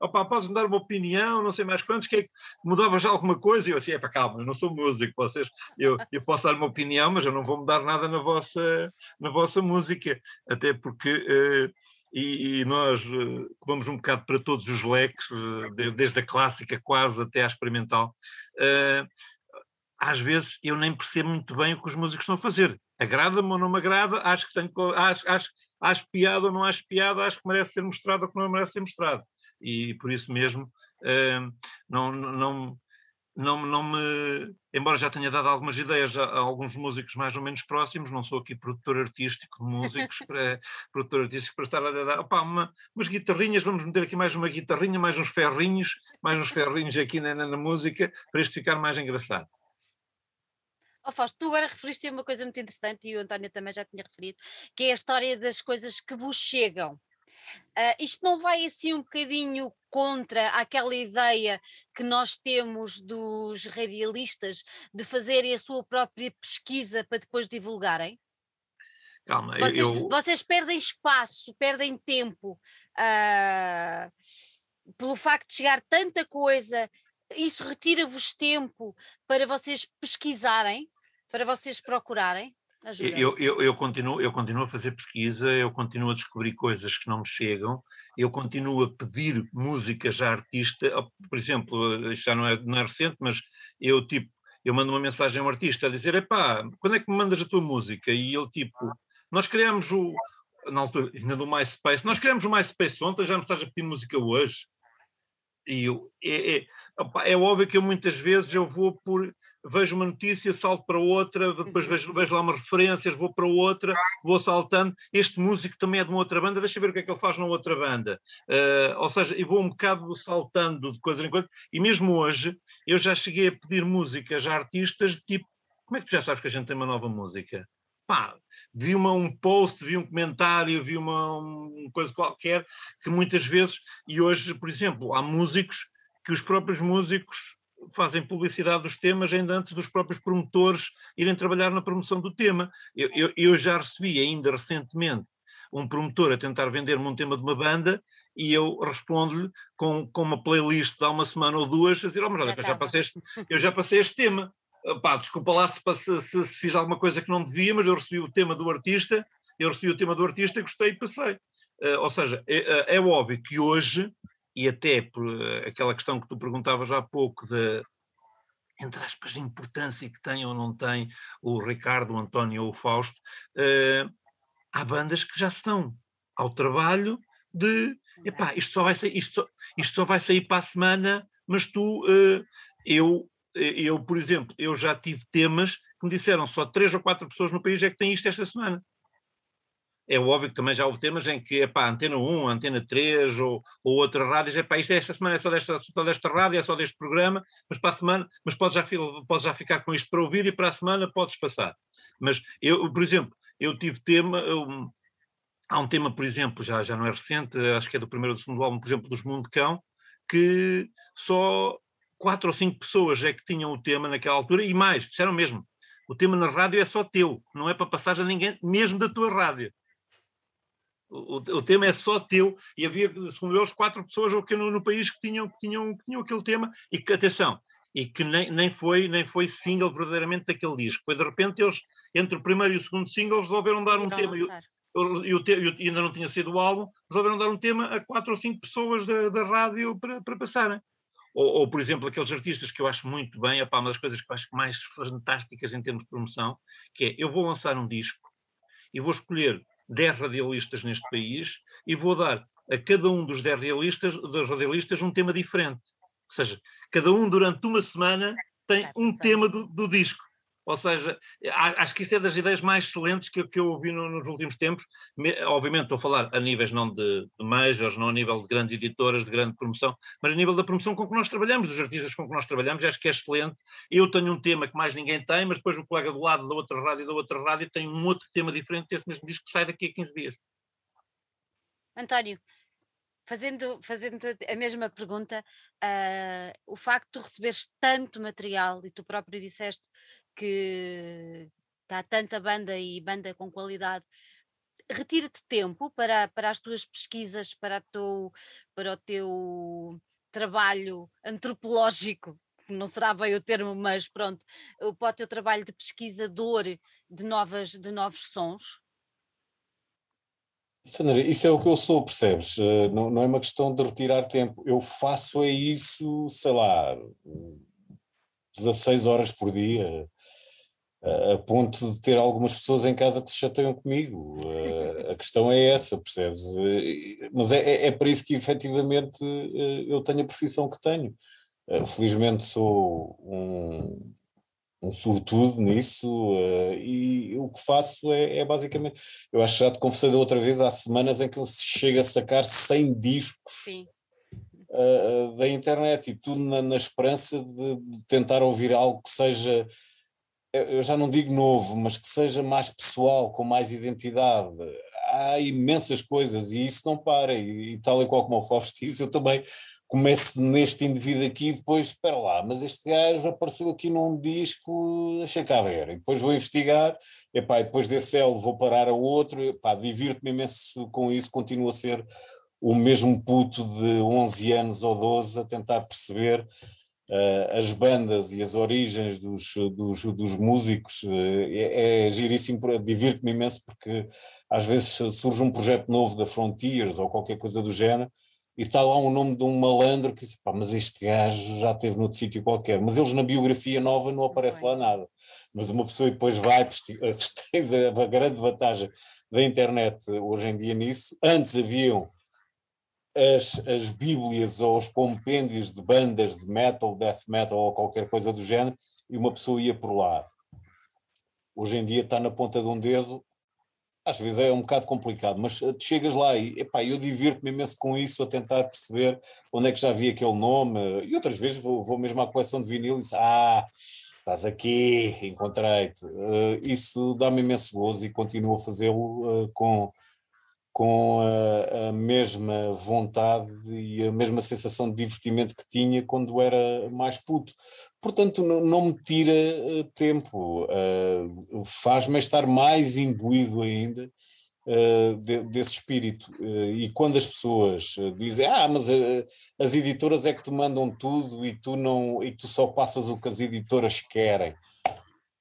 opa, podes me dar uma opinião, não sei mais quantos, que é que mudava já alguma coisa? E eu assim, é para calma, eu não sou músico, vocês, eu, eu posso dar uma opinião, mas eu não vou mudar nada na vossa, na vossa música, até porque, uh, e, e, nós uh, vamos um bocado para todos os leques, uh, desde a clássica quase até à experimental, às vezes eu nem percebo muito bem o que os músicos estão a fazer agrada-me ou não me agrada, acho que tenho, acho, acho, acho piada ou não acho piada, acho que merece ser mostrado ou que não merece ser mostrado. E por isso mesmo uh, não, não, não, não me. Embora já tenha dado algumas ideias a, a, alguns músicos mais ou menos próximos, não sou aqui produtor artístico de músicos, para, produtor artístico para estar a dar opa, uma, umas guitarrinhas, vamos meter aqui mais uma guitarrinha, mais uns ferrinhos, mais uns ferrinhos aqui na, na, na música, para isto ficar mais engraçado. Oh, Fausto, tu agora referiste a uma coisa muito interessante e o António também já tinha referido, que é a história das coisas que vos chegam. Uh, isto não vai assim um bocadinho contra aquela ideia que nós temos dos radialistas de fazerem a sua própria pesquisa para depois divulgarem? Calma, vocês, eu... vocês perdem espaço, perdem tempo uh, pelo facto de chegar tanta coisa isso retira-vos tempo para vocês pesquisarem, para vocês procurarem? Eu, eu, eu, continuo, eu continuo a fazer pesquisa, eu continuo a descobrir coisas que não me chegam, eu continuo a pedir músicas a artista, por exemplo, isto já não é, não é recente, mas eu tipo, eu mando uma mensagem a um artista a dizer, epá, quando é que me mandas a tua música? E ele tipo, nós criamos o, na altura, ainda do MySpace, nós criamos o MySpace ontem, já me estás a pedir música hoje? E eu, é, é, é óbvio que eu muitas vezes eu vou por vejo uma notícia, salto para outra, depois uhum. vejo, vejo lá umas referências, vou para outra, vou saltando. Este músico também é de uma outra banda, deixa eu ver o que é que ele faz na outra banda. Uh, ou seja, e vou um bocado saltando de coisa em coisa. E mesmo hoje, eu já cheguei a pedir músicas a artistas de tipo: como é que tu já sabes que a gente tem uma nova música? Pá, vi uma, um post, vi um comentário, vi uma, uma coisa qualquer, que muitas vezes, e hoje, por exemplo, há músicos que os próprios músicos fazem publicidade dos temas ainda antes dos próprios promotores irem trabalhar na promoção do tema. Eu, eu, eu já recebi ainda recentemente um promotor a tentar vender-me um tema de uma banda e eu respondo-lhe com, com uma playlist de há uma semana ou duas a dizer, oh, mas olha, já eu, já passei este, eu já passei este tema. Pá, desculpa lá se, se, se, se, fiz alguma coisa que não devia, mas eu recebi o tema do artista, eu recebi o tema do artista, gostei e passei. Uh, ou seja, é, é, é óbvio que hoje e até por eh, aquela questão que tu perguntavas há pouco da, entre aspas, importância que tem ou não tem o Ricardo, o António ou o Fausto, uh, há bandas que já estão ao trabalho de, epá, isto só vai sair, isto, isto só vai sair para a semana, mas tu, uh, eu, eu, por exemplo, eu já tive temas que me disseram só três ou quatro pessoas no país é que têm isto esta semana. É óbvio que também já houve temas em que, epá, Antena 1, Antena 3 ou, ou outra rádio, epá, isto é esta semana é só desta, só desta rádio, é só deste programa, mas para a semana, mas podes já, podes já ficar com isto para ouvir e para a semana podes passar. Mas eu, por exemplo, eu tive tema, eu, há um tema, por exemplo, já, já não é recente, acho que é do primeiro ou do segundo álbum, por exemplo, dos Mundo Cão, que só quatro ou cinco pessoas é que tinham o tema naquela altura e mais, disseram mesmo, o tema na rádio é só teu, não é para passar a ninguém, mesmo da tua rádio. O, o, tema é só teu e havia, segundo eles, quatro pessoas no, no país que tinham, que, tinham, que tinham aquele tema e que, atenção, e que nem, nem, foi, nem foi single verdadeiramente daquele disco. Foi de repente eles, entre o primeiro e o segundo single, resolveram dar um tema. E, o, e, ainda não tinha sido o álbum, resolveram dar um tema a quatro ou cinco pessoas da, da rádio para, para passarem. ou, ou, por exemplo, aqueles artistas que eu acho muito bem, uma das coisas que eu acho mais fantásticas em termos de promoção, que é, eu vou lançar um disco e vou escolher 10 radialistas neste país e vou dar a cada um dos 10 radialistas, dos radialistas um tema diferente. Ou seja, cada um durante uma semana tem um tema do, do disco. Ou seja, acho que isso é das ideias mais excelentes que, que eu ouvi no, nos últimos tempos. Obviamente estou a falar a níveis não de, de majors, não a nível de grandes editoras, de grande promoção, mas a nível da promoção com que nós trabalhamos, dos artistas com que nós trabalhamos, acho que é excelente. Eu tenho um tema que mais ninguém tem, mas depois o colega do lado da outra rádio e da outra rádio tem um outro tema diferente desse mesmo disco que sai daqui a 15 dias. António, fazendo, fazendo a mesma pergunta, uh, o facto de tu receberes tanto material, e tu próprio disseste que há tanta banda e banda com qualidade, retira-te tempo para, para as tuas pesquisas, para, teu, para o teu trabalho antropológico, não será bem o termo, mas pronto, para o teu trabalho de pesquisador de, novas, de novos sons? Sandra, isso é o que eu sou, percebes? Eh, não, não é uma questão de retirar tempo. Eu faço é isso, sei lá, 16 horas por dia, a ponto de ter algumas pessoas em casa que se chateiam comigo. A questão é essa, percebes? Mas é, é, é para isso que efetivamente eu tenho a profissão que tenho. Felizmente sou um, um sortudo nisso e o que faço é, é, basicamente. Eu acho que já te confessei da outra vez, há semanas em que eu chego a sacar 100 discos. Sim. da internet e tudo na, na esperança de tentar ouvir algo que seja eu já não digo novo, mas que seja mais pessoal, com mais identidade. Há imensas coisas e isso não para. E, e tal e qual como o Fausto disse, eu também começo neste indivíduo aqui e depois, espera lá, mas este gajo apareceu aqui num disco, achei cá ver. E depois vou investigar, epá, e depois desse L vou parar a outro, epá, divirto-me imenso com isso, continuo a ser o mesmo puto de 11 anos ou 12 a tentar perceber as bandas e as origens dos, dos, dos músicos uh, é, é giríssimo, divirto-me imenso porque às vezes surge um projeto novo da Frontiers ou qualquer coisa do género e está lá um nome de um malandro que diz, pá, mas este gajo já esteve noutro sítio qualquer, mas eles na biografia nova não aparece lá nada. Mas uma pessoa depois vai, tens a, a grande vantagem da internet hoje em dia nisso. Antes haviam as, as bíblias ou os compêndios de bandas de metal, death metal ou qualquer coisa do género, e uma pessoa ia por lá. Hoje em dia está na ponta de um dedo, às vezes é um bocado complicado, mas eh, chegas lá e epá, eu divirto-me imenso com isso, a tentar perceber onde é que já vi aquele nome, e outras vezes vou, vou mesmo à coleção de vinil e digo, ah, estás aqui, encontrei-te. Uh, isso dá-me imenso gozo e continuo a fazê-lo uh, com, com a, a, mesma vontade e a mesma sensação de divertimento que tinha quando era mais puto. Portanto, não, não me tira uh, tempo, uh, faz-me estar mais imbuído ainda uh, de, desse espírito. e quando as pessoas dizem, ah, mas as editoras é que te mandam tudo e tu, não, e tu só passas o que as editoras querem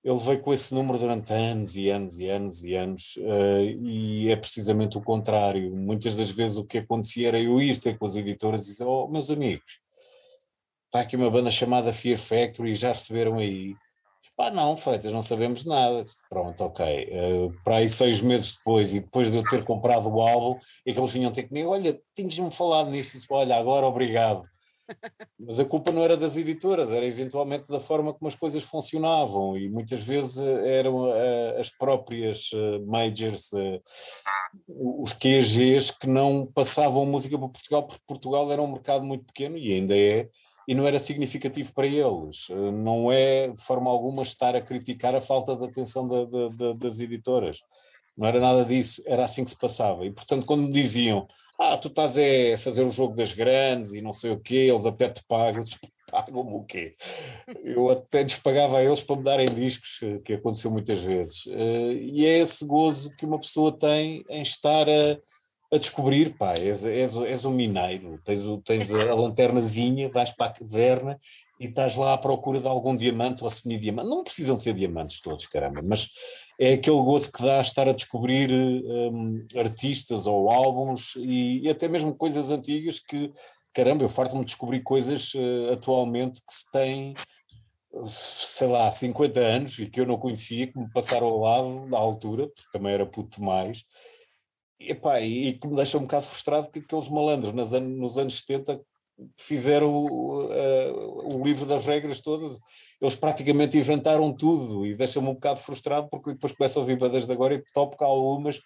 ele veio com esse número durante anos e anos e anos e anos, uh, e é precisamente o contrário. Muitas das vezes o que acontecia era eu ir ter com as editoras e dizer: Oh, meus amigos, está aqui uma banda chamada Fear Factory, já receberam aí? Pá, não, Freitas, não sabemos nada. Pronto, ok. Uh, para aí seis meses depois, e depois de eu ter comprado o álbum, e que eles vinham ter comigo: Olha, tinhas-me falado nisto, e disse, olha, agora obrigado mas a culpa não era das editoras, era eventualmente da forma como as coisas funcionavam e muitas vezes eh, eram eh, as próprias eh, majors, os QGs que não passavam música para Portugal, porque Portugal era um mercado muito pequeno e ainda é, e não era significativo para eles. Não é de forma alguma estar a criticar a falta de atenção da, da, da, das editoras. Não era nada disso, era assim que se passava. E portanto, quando me diziam ah, tu estás a fazer o jogo das grandes e não sei o quê, eles até te pagam, pagam-me o quê? Eu até lhes pagava a eles para me darem discos, eh, que aconteceu muitas vezes. Eh, e é esse gozo que uma pessoa tem em estar a, a descobrir, pá, és, és, és um mineiro, tens, tens a lanternazinha, vais para a caverna e estás lá à procura de algum diamante ou semi-diamante. Não precisam de ser diamantes todos, caramba, mas é aquele gozo que dá estar a descobrir um, artistas ou álbuns e, e, até mesmo coisas antigas que, caramba, eu farto-me descobrir coisas uh, atualmente que se têm, sei lá, 50 anos e que eu não conhecia, que me passaram ao lado da altura, porque também era puto demais, e, epá, e, e que me deixa um bocado frustrado que aqueles malandros anos, nos anos 70 fizeram uh, o livro das regras todas, eles praticamente inventaram tudo e deixa-me um bocado frustrado porque depois começo a ouvir bandas de agora e topo que algumas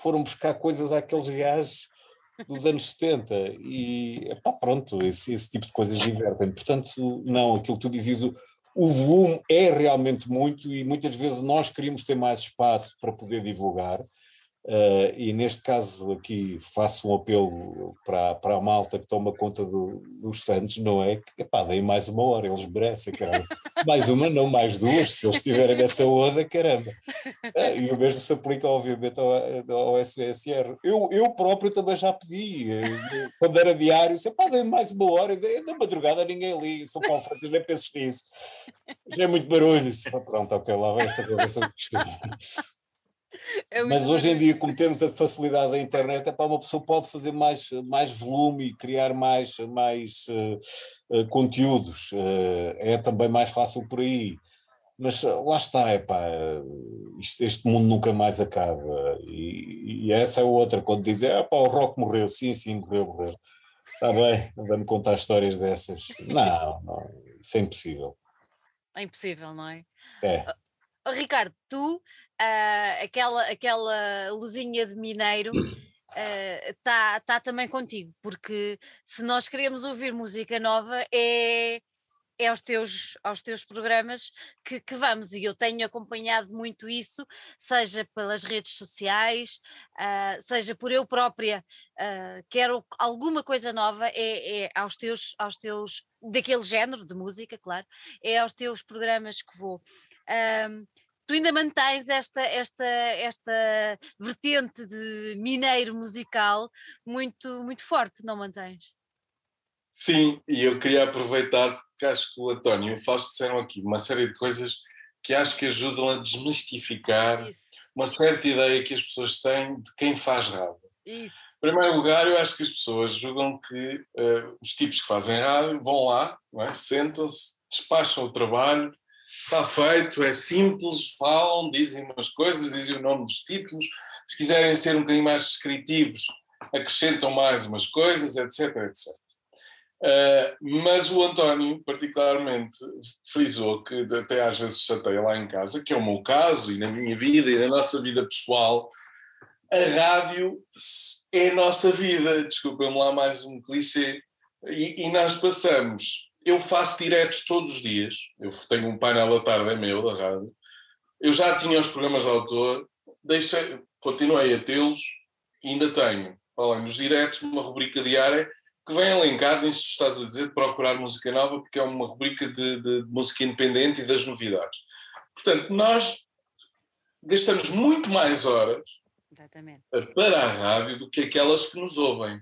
foram buscar coisas àqueles gajos dos anos 70 e epá, pronto, esse, esse tipo de coisas divertem. Portanto, não, aquilo que tu dizias, o, o volume é realmente muito e muitas vezes nós queríamos ter mais espaço para poder divulgar Uh, e neste caso aqui faço um apelo para, para a malta que toma conta do, dos Santos, não é? Que epá, deem mais uma hora, eles merecem, caramba. mais uma, não mais duas, se eles estiverem nessa onda, caramba. Uh, e o mesmo se aplica, obviamente, ao, ao SBSR. Eu, eu próprio também já pedi, uh, quando era diário, disse, pá, deem mais uma hora, da madrugada ninguém liga, são conferências, nem penses nisso. Já é muito barulho. Pronto, ok, lá vai esta conversa. É Mas hoje em dia, como temos a facilidade da internet, é para uma pessoa pode fazer mais, mais volume e criar mais, mais uh, conteúdos. Uh, é também mais fácil por aí. Mas lá está, é pá, isto, este mundo nunca mais acaba. E, e essa é outra, quando dizem, ah, pá, o rock morreu. Sim, sim, morreu, morreu. Está bem, vamos contar histórias dessas. Não, não, isso é impossível. É impossível, não é? É. Oh, Ricardo, tu, uh, aquela, aquela luzinha de mineiro está uh, tá também contigo, porque se nós queremos ouvir música nova é, é aos, teus, aos teus programas que, que vamos, e eu tenho acompanhado muito isso, seja pelas redes sociais, uh, seja por eu própria, uh, quero alguma coisa nova, é, é aos teus, aos teus, daquele género de música, claro, é aos teus programas que vou. Tu ainda mantens esta, esta, esta vertente de mineiro musical muito, muito forte, não mantens? Sim, e eu queria aproveitar, porque acho que o António e o Fausto disseram aqui uma série de coisas que acho que ajudam a desmistificar Isso. uma certa ideia que as pessoas têm de quem faz rádio. Isso. Em primeiro lugar, eu acho que as pessoas julgam que uh, os tipos que fazem rádio vão lá, é? sentam-se, despacham o trabalho, está feito, é simples, falam, dizem umas coisas, dizem o nome dos títulos. Se quiserem ser um bocadinho mais descritivos, acrescentam mais umas coisas, etc, etc. Uh, mas o António, particularmente, frisou que até às vezes chateia lá em casa, que é o meu caso, e na minha vida e na nossa vida pessoal, a rádio é a nossa vida. Desculpem-me lá mais um clichê. E, e nós passamos eu faço diretos todos os dias. Eu tenho um painel da tarde, é meu, da rádio. Eu já tinha os programas de autor, deixei, continuei a tê-los e ainda tenho, além dos diretos, uma rubrica diária que vem elencar nisso que estás a dizer, procurar música nova, porque é uma rubrica de, de, de música independente e das novidades. Portanto, nós gastamos muito mais horas Exatamente. para a rádio do que aquelas que nos ouvem.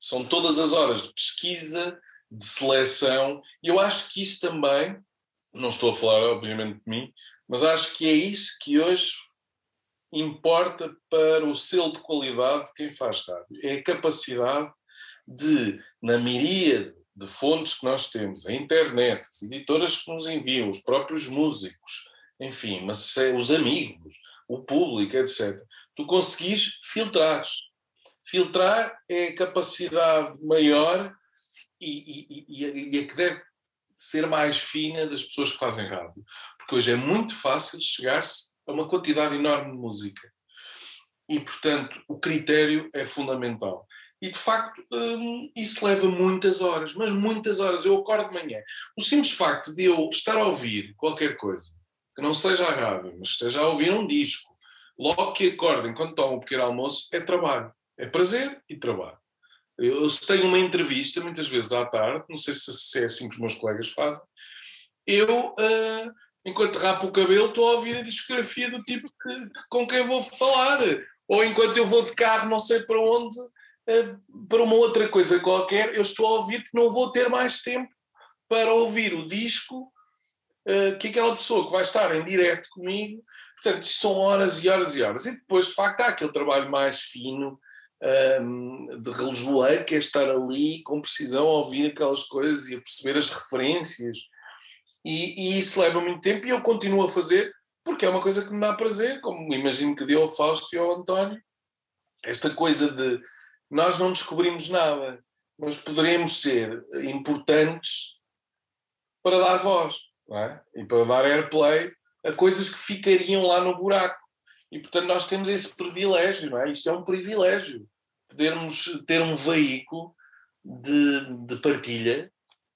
São todas as horas de pesquisa, de seleção, e eu acho que isso também, não estou a falar obviamente de mim, mas acho que é isso que hoje importa para o selo de qualidade de quem faz rádio. É a capacidade de, na miríade de fontes que nós temos, a internet, as editoras que nos enviam, os próprios músicos, enfim, mas os amigos, o público, etc. Tu conseguis filtrar. Filtrar é a capacidade maior e, e, e, a que deve ser mais fina das pessoas que fazem rádio. Porque hoje é muito fácil chegar-se a uma quantidade enorme de música. E, portanto, o critério é fundamental. E, de facto, hum, isso leva muitas horas, mas muitas horas. Eu acordo de manhã. O simples facto de eu estar a ouvir qualquer coisa, que não seja a rádio, mas esteja a ouvir um disco, logo que acordo, enquanto tomo um pequeno almoço, é trabalho. É prazer e trabalho. Eu tenho uma entrevista, muitas vezes à tarde, não sei se é assim que os meus colegas fazem, eu, uh, enquanto rapo o cabelo, estou a ouvir a discografia do tipo que, com quem vou falar. Ou enquanto eu vou de carro, não sei para onde, uh, para uma outra coisa qualquer, eu estou a ouvir porque não vou ter mais tempo para ouvir o disco uh, que aquela pessoa que vai estar em direto comigo. Portanto, são horas e horas e horas. E depois, de facto, há aquele trabalho mais fino um, de relojoeiro, que é estar ali com precisão a ouvir aquelas coisas e a perceber as referências. E, e, isso leva muito tempo e eu continuo a fazer porque é uma coisa que me dá prazer, como imagino que deu ao Fausto e ao António. Esta coisa de nós não descobrimos nada, mas poderemos ser importantes para dar voz é? e para dar airplay a coisas que ficariam lá no buraco. E, portanto, nós temos esse privilégio, não é? Isto é um privilégio, podermos ter um veículo de, de partilha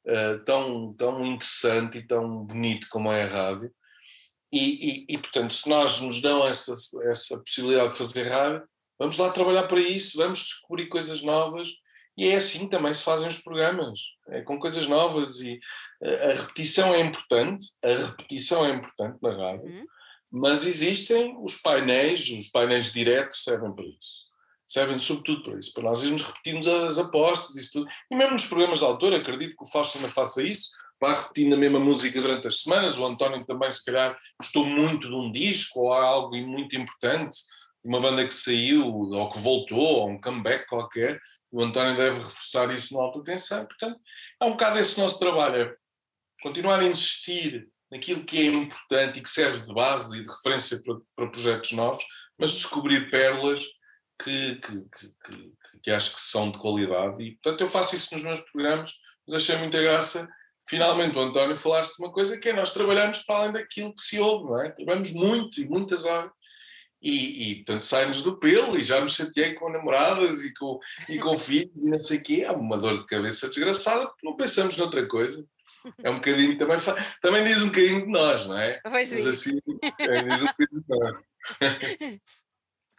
uh, tão, tão interessante e tão bonito como é a rádio. E, e, e, portanto, se nós nos dão essa, essa possibilidade de fazer rádio, vamos lá trabalhar para isso, vamos descobrir coisas novas. E é assim também se fazem os programas, é com coisas novas. E eh, a repetição é importante, a repetição é importante na rádio. Uhum mas existem os painéis, os painéis diretos servem para isso. Servem sobretudo para isso, para nós irmos repetirmos as apostas e tudo. E mesmo nos programas de autor, acredito que o Fausto também faça isso, vá repetindo a mesma música durante as semanas. O António também, se calhar, gostou muito de um disco ou algo muito importante, uma banda que saiu ou que voltou, ou um comeback qualquer. O António deve reforçar isso no alta tensão. Portanto, é um bocado esse nosso trabalho, é continuar a insistir naquilo que é importante e que serve de base e de referência para, para projetos novos, mas descobrir pérolas que, que, que, que, acho que são de qualidade. E, portanto, eu faço isso nos meus programas, mas achei muita graça. Finalmente, o António falaste de uma coisa que é nós trabalhamos para além daquilo que se ouve, não é? Trabalhamos muito e muitas horas. E, e portanto, sai-nos do pelo e já me chateei com namoradas e com, e com filhos e não sei o quê. É uma dor de cabeça desgraçada porque não pensamos noutra coisa. É um bocadinho, também, também diz um bocadinho de nós, não é? Pois Mas assim, é, diz um bocadinho de nós.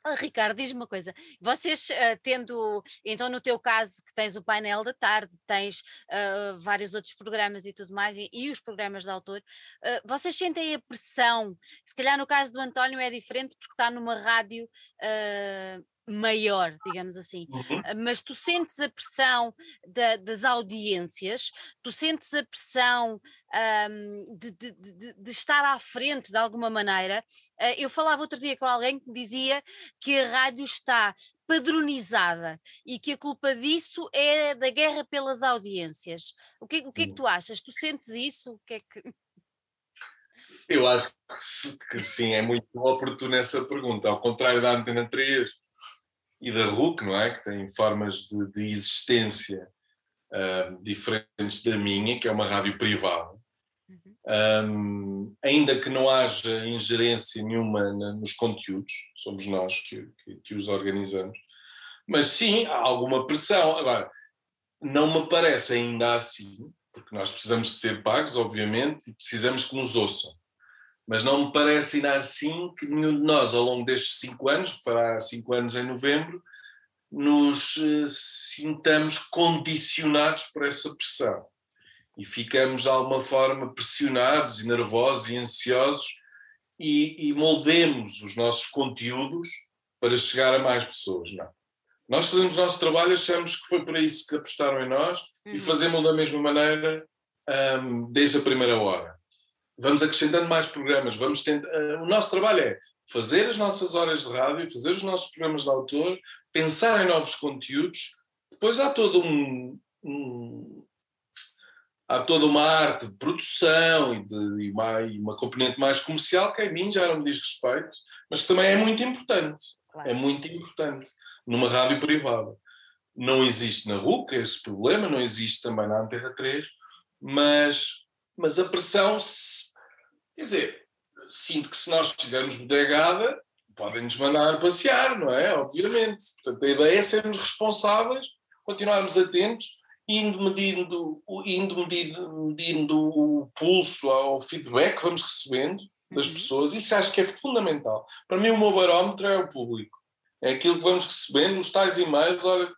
Oh, Ricardo, diz-me uma coisa, vocês uh, tendo, então no teu caso que tens o painel da tarde, tens uh, vários outros programas e tudo mais, e, e os programas de autor, uh, vocês sentem a pressão, se calhar no caso do António é diferente porque está numa rádio maior, digamos assim. Uhum. Ah, mas tu sentes a pressão da, das audiências, tu sentes a pressão um, de, de, de, de, estar à frente de alguma maneira. Uh, eu falava outro dia com alguém que dizia que a rádio está padronizada e que a culpa disso é da guerra pelas audiências. O que, o que é que hum. tu achas? Tu sentes isso? O que é que... Eu acho que sim, é muito oportuno essa pergunta. Ao contrário da Antena 3, e da RUC, não é? Que tem formas de, de existência uh, diferentes da minha, que é uma rádio privada. Um, ainda que não haja ingerência nenhuma na, nos conteúdos, somos nós que, que, que, os organizamos, mas sim há alguma pressão. Agora, não me parece ainda assim, porque nós precisamos de ser pagos, obviamente, e precisamos que nos ouçam mas não me parece ainda assim que nenhum de nós, ao longo destes cinco anos, fará cinco anos em novembro, nos uh, sintamos condicionados por essa pressão e ficamos de alguma forma pressionados e nervosos e ansiosos e, e moldemos os nossos conteúdos para chegar a mais pessoas. Não. Nós fazemos o nosso trabalho, achamos que foi para isso que apostaram em nós uhum. e fazemos da mesma maneira um, desde a primeira hora vamos acrescentando mais programas, vamos tentar, uh, o nosso trabalho é fazer as nossas horas de rádio, fazer os nossos programas de autor, pensar em novos conteúdos, depois há todo um, um há toda uma arte de produção e, de, e uma, e uma componente mais comercial que a mim já não me diz respeito, mas que também é muito importante. Claro. É muito importante numa rádio privada. Não existe na RUC esse problema, não existe também na Antena 3, mas, mas a pressão Quer dizer, sinto que se nós fizermos bodegada, podem-nos mandar passear, não é? Obviamente. Portanto, a ideia é sermos responsáveis, continuarmos atentos, indo medindo, indo medindo, medindo o pulso ao feedback que vamos recebendo das uhum. pessoas. Isso acho que é fundamental. Para mim, o meu barómetro é o público. É aquilo que vamos recebendo, os tais e-mails, olha,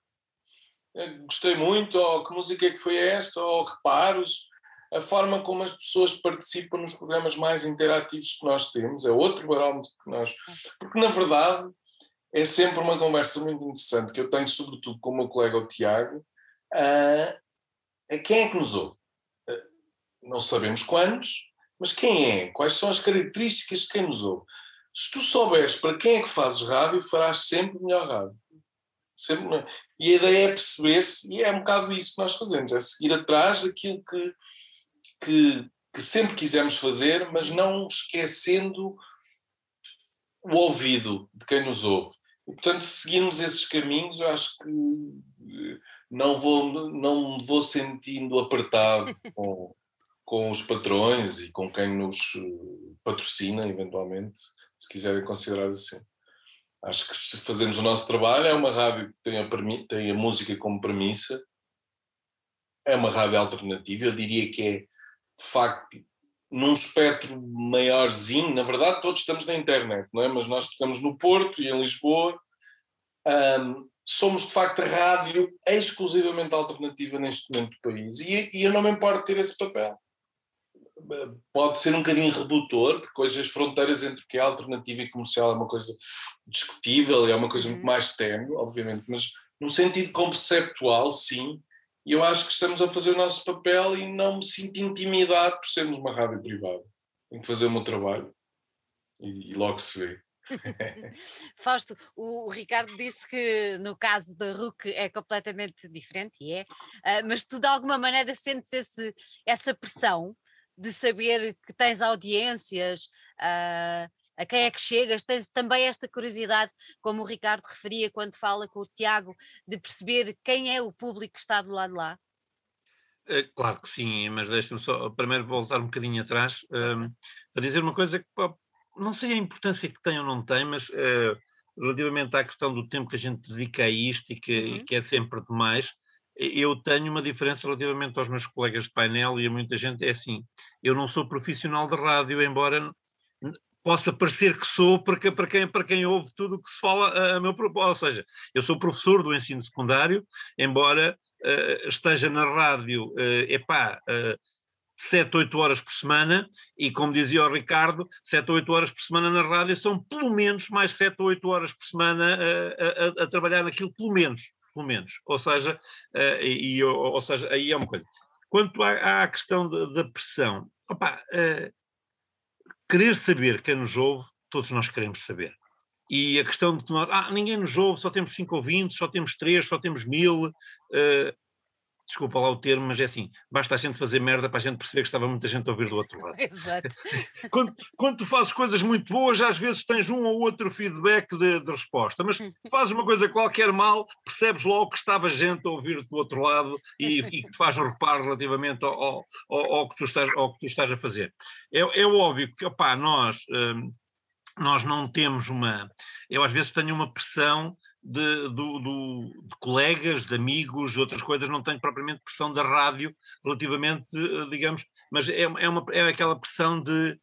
gostei muito, ou que música é que foi esta, ou reparos, a forma como as pessoas participam nos programas mais interativos que nós temos, é outro barómetro que nós. Porque, na verdade, é sempre uma conversa muito interessante que eu tenho, sobretudo com o meu colega o Tiago. Uh, a quem é que nos ouve? Uh, não sabemos quantos, mas quem é? Quais são as características de quem nos ouve? Se tu souberes para quem é que fazes rádio, farás sempre melhor rádio. Sempre, e a ideia é perceber-se, e é um bocado isso que nós fazemos, é seguir atrás daquilo que, que, que sempre quisemos fazer, mas não esquecendo o ouvido de quem nos ouve. E, portanto, se seguirmos esses caminhos, eu acho que eh, não vou, não vou sentindo apertado com, com os patrões e com quem nos eh, patrocina, eventualmente, se quiserem considerar assim. Acho que se fazemos o nosso trabalho, é uma rádio que tem a, tem a música como premissa, é uma rádio alternativa, eu diria que é, de facto, num espectro maiorzinho, na verdade todos estamos na internet, não é? mas nós estamos no Porto e em Lisboa, um, somos de facto a rádio exclusivamente alternativa neste momento do país e, e eu não me importo ter esse papel. Pode ser um bocadinho redutor, porque hoje as fronteiras entre o que é alternativa e comercial é uma coisa discutível e é uma coisa muito uhum. mais ténue, obviamente, mas num sentido conceptual, sim, e eu acho que estamos a fazer o nosso papel e não me sinto intimidado por sermos uma rádio privada. Tenho que fazer o meu trabalho e, e logo se vê. Fausto, o, Ricardo disse que no caso da RUC é completamente diferente, e é, uh, mas tu de alguma maneira sentes esse, essa pressão de saber que tens audiências, uh, a quem é que chegas, tens também esta curiosidade, como o Ricardo referia quando fala com o Tiago, de perceber quem é o público que está do lado de lá? É, claro que sim, mas deixa-me só primeiro voltar um bocadinho atrás um, a dizer uma coisa que pá, não sei a importância que tem ou não tem, mas uh, relativamente à questão do tempo que a gente dedica a isto e que, uhum. e que é sempre demais, eu tenho uma diferença relativamente aos meus colegas de painel e a muita gente é assim. Eu não sou profissional de rádio, embora possa parecer que sou para, para, quem, para quem ouve tudo o que se fala a, meu propósito. Ou seja, eu sou professor do ensino secundário, embora uh, esteja na rádio, uh, epá, uh, 7, 8 horas por semana, e como dizia o Ricardo, 7 ou 8 horas por semana na rádio são pelo menos mais 7 ou 8 horas por semana a, a, a trabalhar naquilo, pelo menos, pelo menos. Ou seja, uh, e, ou, ou, seja, aí é uma coisa. Quanto à, à questão da pressão, opa, uh, querer saber quem nos ouve, todos nós queremos saber. E a questão de que nós, ah, ninguém nos ouve, só temos cinco ouvintes, só temos três, só temos mil. Uh, desculpa lá o termo, mas é assim, basta a gente fazer merda para a gente perceber que estava muita gente a ouvir do outro lado. Exato. quando, quando tu fazes coisas muito boas, às vezes tens um ou outro feedback de, de resposta, mas fazes uma coisa qualquer mal, percebes logo que estava gente a ouvir do outro lado e, e que te faz reparo relativamente ao, ao, ao, ao, que tu estás, ao que tu estás a fazer. É, é óbvio que, opá, nós... Hum, nós não temos uma. Eu às vezes tenho uma pressão de, do, do, de, colegas, de amigos, de outras coisas, não tenho propriamente pressão da rádio relativamente, eh, digamos, mas é, é, uma, é aquela pressão de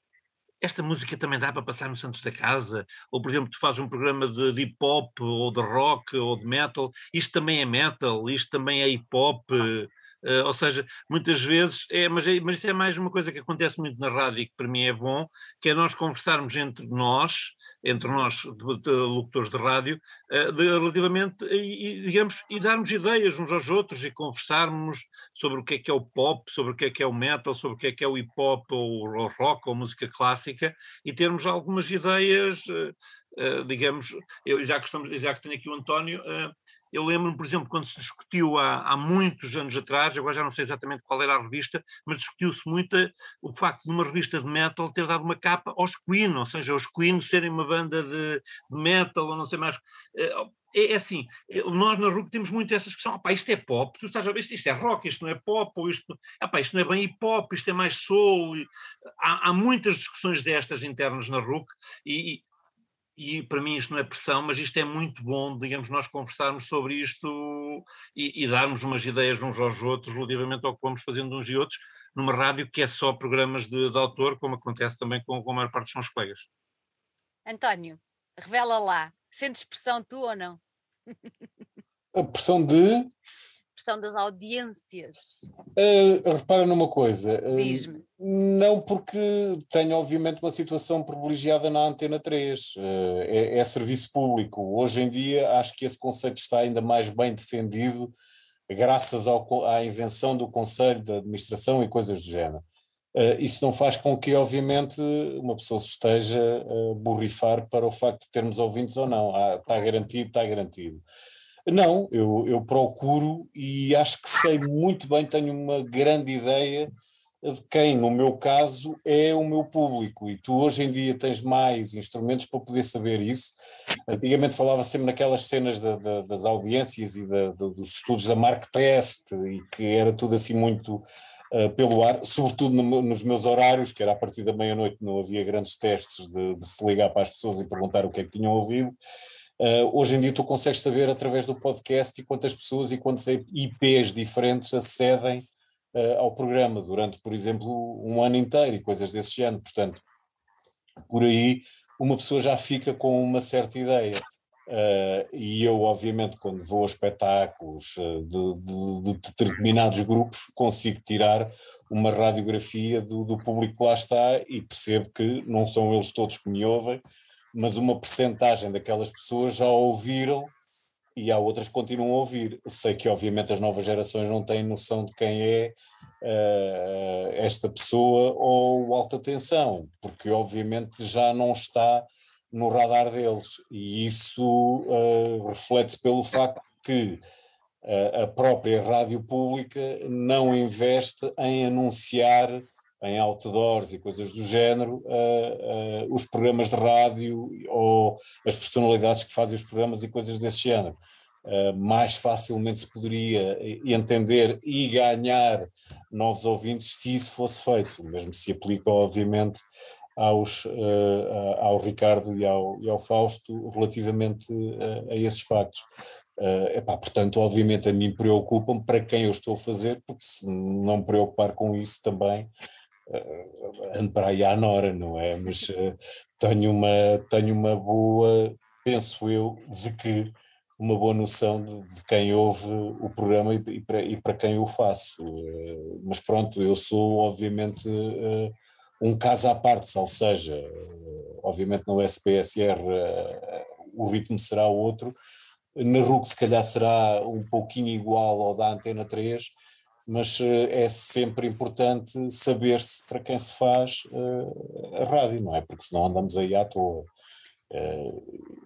esta música também dá para passar no Santos da Casa, ou por exemplo, tu fazes um programa de, de hip hop, ou de rock, ou de metal, isto também é metal, isto também é hip hop. Uh, ou seja, muitas vezes, é, mas, é, mas isso é mais uma coisa que acontece muito na rádio e que para mim é bom, que é nós conversarmos entre nós, entre nós, de, de, locutores de rádio, uh, de, relativamente, e, digamos, e darmos ideias uns aos outros e conversarmos sobre o que é que é o pop, sobre o que é que é o metal, sobre o que é que é o hip hop, ou o rock, ou música clássica, e termos algumas ideias, uh, digamos, eu, já, que estamos, já que tenho aqui o António, eu lembro-me, por exemplo, quando se discutiu há, há, muitos anos atrás, agora já não sei exatamente qual era a revista, mas discutiu-se muito o facto de uma revista de metal ter dado uma capa aos Queen, ou seja, os Queen serem uma banda de, de metal, ou não sei mais. Eh, é, é assim, eh, nós na RUC temos muito essa discussão, opá, isto é pop, tu estás a ver, isto, isto é rock, isto não é pop, ou isto, opá, isto não é bem hip hop, isto é mais soul. Há, há muitas discussões destas internas na RUC e, e para mim isto não é pressão, mas isto é muito bom, digamos, nós conversarmos sobre isto e, e, darmos umas ideias uns aos outros relativamente ao que vamos fazendo uns e outros, numa rádio que é só programas de, de autor, como acontece também com, com a maior parte dos meus colegas. António, revela lá, sentes pressão tu ou não? A pressão de? Pressão das audiências. Uh, repara numa coisa. Uh, Diz-me não porque tenho, obviamente, uma situação privilegiada na Antena 3. Eh, é, é, serviço público. Hoje em dia, acho que esse conceito está ainda mais bem defendido, graças ao, à invenção do Conselho de Administração e coisas do género. Eh, isso não faz com que, obviamente, uma pessoa se esteja a borrifar para o facto de termos ouvintes ou não. está garantido, está garantido. Não, eu, eu procuro e acho que sei muito bem, tenho uma grande ideia de quem, no meu caso, é o meu público. E tu hoje em dia tens mais instrumentos para poder saber isso. Antigamente falava sempre naquelas cenas da, da, das audiências e da, dos estudos da Mark Test, e que era tudo assim muito uh, pelo ar, sobretudo no, nos meus horários, que era a partir da meia-noite, não havia grandes testes de, de, se ligar para as pessoas e perguntar o que é que tinham ouvido. Uh, hoje em dia tu consegues saber através do podcast e quantas pessoas e quantos IPs diferentes acedem uh, ao programa durante, por exemplo, um ano inteiro e coisas desse género. Portanto, por aí uma pessoa já fica com uma certa ideia. Uh, e eu, obviamente, quando vou a espetáculos de, de, de, determinados grupos, consigo tirar uma radiografia do, do, público que lá está e percebo que não são eles todos que me ouvem, mas uma percentagem daquelas pessoas já ouviram e há outras que continuam a ouvir. Sei que, obviamente, as novas gerações não têm noção de quem é uh, esta pessoa ou o alta tensão, porque, obviamente, já não está no radar deles. E isso uh, reflete-se pelo facto que uh, a própria rádio pública não investe em anunciar em outdoors e coisas do género, uh, uh, os programas de rádio ou as personalidades que fazem os programas e coisas desse género. Uh, mais facilmente se poderia entender e ganhar novos ouvintes se isso fosse feito, mesmo se aplica, obviamente, aos, ao Ricardo e ao, e ao Fausto relativamente a esses factos. Uh, epá, portanto, obviamente a mim preocupa-me para quem eu estou a fazer, porque se não me preocupar com isso também, ando para aí à Nora, não é? Mas uh, tenho, uma, tenho uma boa, penso eu, de que uma boa noção de, de quem ouve o programa e, e, para, quem o faço. Uh, mas pronto, eu sou obviamente um caso à parte, ou seja, obviamente no SPSR o ritmo será outro, na RUC se calhar será um pouquinho igual ao da Antena 3, mas uh, é sempre importante saber-se para quem se faz uh, a rádio, não é? Porque senão andamos aí à toa. Uh,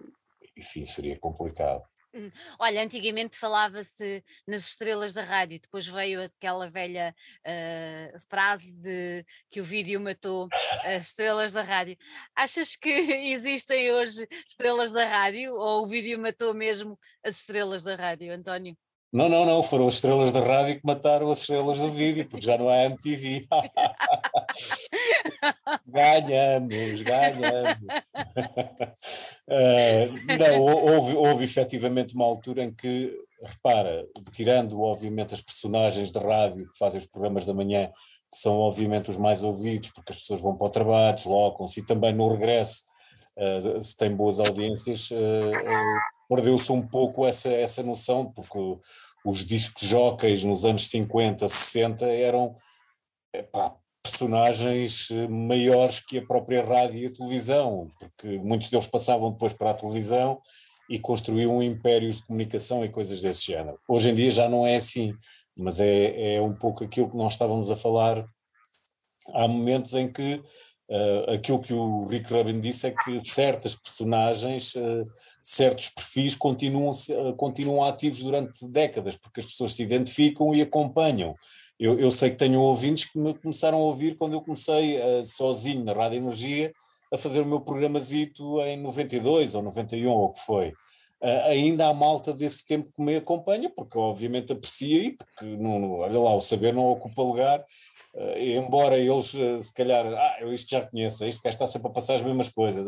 enfim, seria complicado. Hum, olha, antigamente falava-se nas estrelas da rádio, depois veio aquela velha uh, frase de que o vídeo matou as estrelas da rádio. Achas que existem hoje estrelas da rádio ou o vídeo matou mesmo as estrelas da rádio, António? Não, não, não, foram as estrelas da rádio que mataram as estrelas do vídeo, porque já não há MTV. ganhamos, ganhamos. uh, não, houve, houve efetivamente uma altura em que, repara, tirando obviamente as personagens de rádio que fazem os programas da manhã, que são obviamente os mais ouvidos, porque as pessoas vão para o trabalho, deslocam-se e também no regresso, uh, se tem boas audiências, uh, perdeu-se um pouco essa, essa noção, porque os discos jockeys nos anos 50, 60 eram epá, personagens eh, maiores que a própria rádio e a televisão, porque muitos deles passavam depois para a televisão e construíam impérios de comunicação e coisas desse género. Hoje em dia já não é assim, mas é, é um pouco aquilo que nós estávamos a falar. Há momentos em que uh, aquilo que o Rick Rubin disse é que certas personagens uh, certos perfis continuam, eh, continuam ativos durante décadas, porque as pessoas se identificam e acompanham. Eu, eu sei que tenho ouvintes que me começaram a ouvir quando eu comecei uh, sozinho na Rádio Energia a fazer o meu programazito em 92 ou 91 ou o que foi. Uh, ainda há malta desse tempo que me acompanha, porque obviamente aprecia e porque, não, olha lá, o saber não ocupa lugar Uh, embora eles, uh, se calhar, ah, eu isto já conheço, este gajo está sempre a passar as mesmas coisas.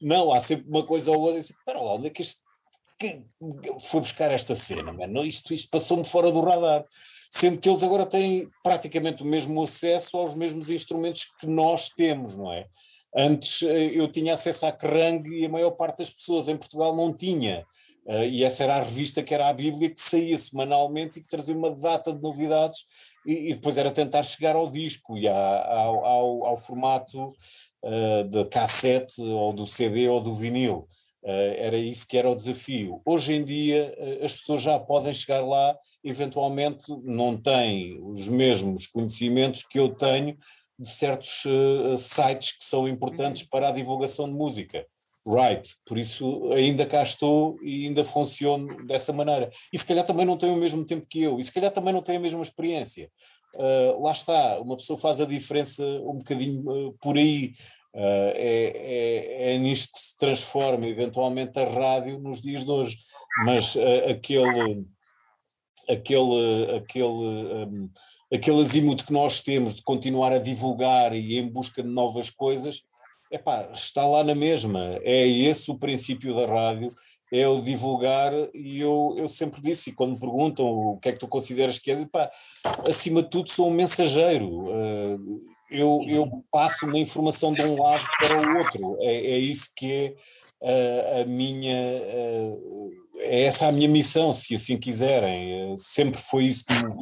Não, há sempre uma coisa ou outra. Espera lá, onde é que isto que foi buscar esta cena, mano? Isto, isto passou-me fora do radar. Sendo que eles agora têm praticamente o mesmo acesso aos mesmos instrumentos que nós temos, não é? Antes eh, eu tinha acesso à Kerrang e a maior parte das pessoas em Portugal não tinha. Uh, e essa era a revista que era a Bíblia, que saía semanalmente e que trazia uma data de novidades e, e, depois era tentar chegar ao disco e ao, ao, ao, formato uh, de cassete ou do CD ou do vinil. Uh, era isso que era o desafio. Hoje em dia uh, as pessoas já podem chegar lá, eventualmente não têm os mesmos conhecimentos que eu tenho de certos sites que são importantes uhum. para a divulgação de música. Right, por isso ainda cá estou e ainda funciono dessa maneira. E se calhar também não tem o mesmo tempo que eu, e se calhar também não tem a mesma experiência. Uh, lá está, uma pessoa faz a diferença um bocadinho uh, por aí. Uh, é, é, é, nisto que se transforma eventualmente a rádio nos dias de hoje. Mas aquele, aquele, aquele, um, aquele azimuth que nós temos de continuar a divulgar e em busca de novas coisas, epá, está lá na mesma. É esse o princípio da rádio, é o divulgar, e eu, eu sempre disse, e quando me perguntam o que é que tu consideras que és, epá, acima de tudo sou um mensageiro. Uh, eu, eu passo uma informação de um lado para o outro. É, é isso que é uh, a minha. Uh, é essa a minha missão, se assim quiserem. Sempre foi isso que me,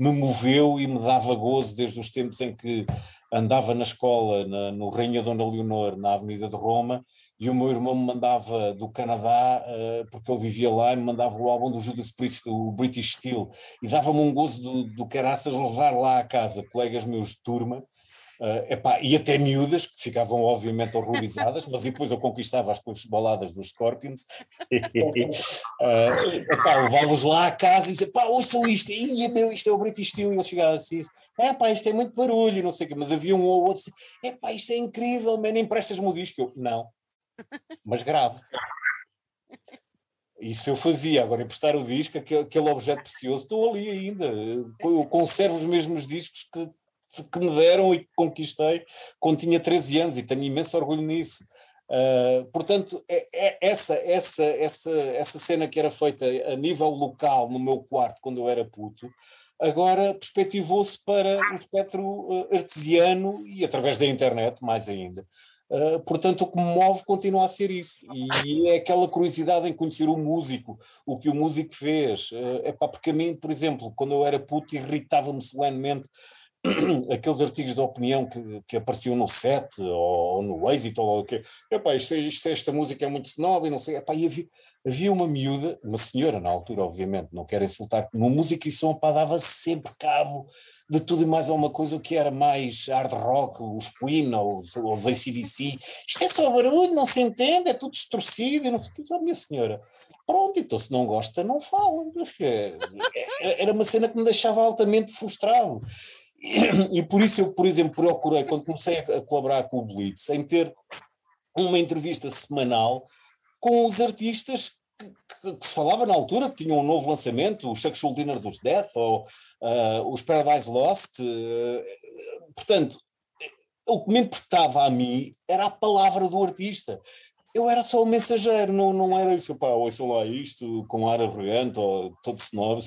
me moveu e me dava gozo desde os tempos em que andava na escola na, no Rainha Dona Leonor, na Avenida de Roma, e o meu irmão me mandava do Canadá, uh, porque ele vivia lá, e me mandava o álbum do Judas Priest, o British Steel, e dava-me um gozo do, do caraças levar lá a casa. Colegas meus de turma, Uh, epá, e até miúdas, que ficavam obviamente horrorizadas, mas depois eu conquistava-as com as baladas dos Scorpions, uh, levava-os lá a casa e dizia, pá, ouçam isto, Ia, meu, isto é o British Steel, e eles chegavam assim, é pá, isto é muito barulho, não sei o quê, mas havia um ou outro, é pá, isto é incrível, man, emprestas-me o disco, eu, não, mas grave. Isso eu fazia, agora emprestar o disco, aquele, aquele objeto precioso, estou ali ainda, eu conservo os mesmos discos que que me deram e que conquistei quando tinha 13 anos e tenho imenso orgulho nisso. Uh, portanto, é, é, essa, essa, essa, essa cena que era feita a nível local no meu quarto quando eu era puto, agora perspectivou-se para o espectro ah, artesiano e através da internet, mais ainda. Uh, portanto, o que me move continua a ser isso. E é aquela curiosidade em conhecer o músico, o que o músico fez. Epá, porque a mim, por exemplo, quando eu era puto, irritava-me solenemente aqueles artigos de opinião que, que apareciam no set ou, ou no êxito ou o que epá, isto, isto, esta música é muito snob e não sei, epá, e havia, havia uma miúda, uma senhora na altura obviamente, não quero insultar, no música e som pá, dava sempre cabo de tudo e mais alguma coisa o que era mais hard rock, os Queen ou os, ACDC, isto é só barulho, não se entende, é tudo distorcido e não sei o que, oh, minha senhora, pronto, então se não gosta não fala, é, era uma cena que me deixava altamente frustrado. E por isso eu, por exemplo, procurei, quando comecei a colaborar com o Blitz, em ter uma entrevista semanal com os artistas que, que, que, se falava na altura, que tinham um novo lançamento, o Chuck Schuldiner dos Death ou uh, os Paradise Lost. Uh, portanto, o que me importava a mim era a palavra do artista. Eu era só o mensageiro, não, não era isso, pá, ouçam lá isto com ar arrogante ou todo snob,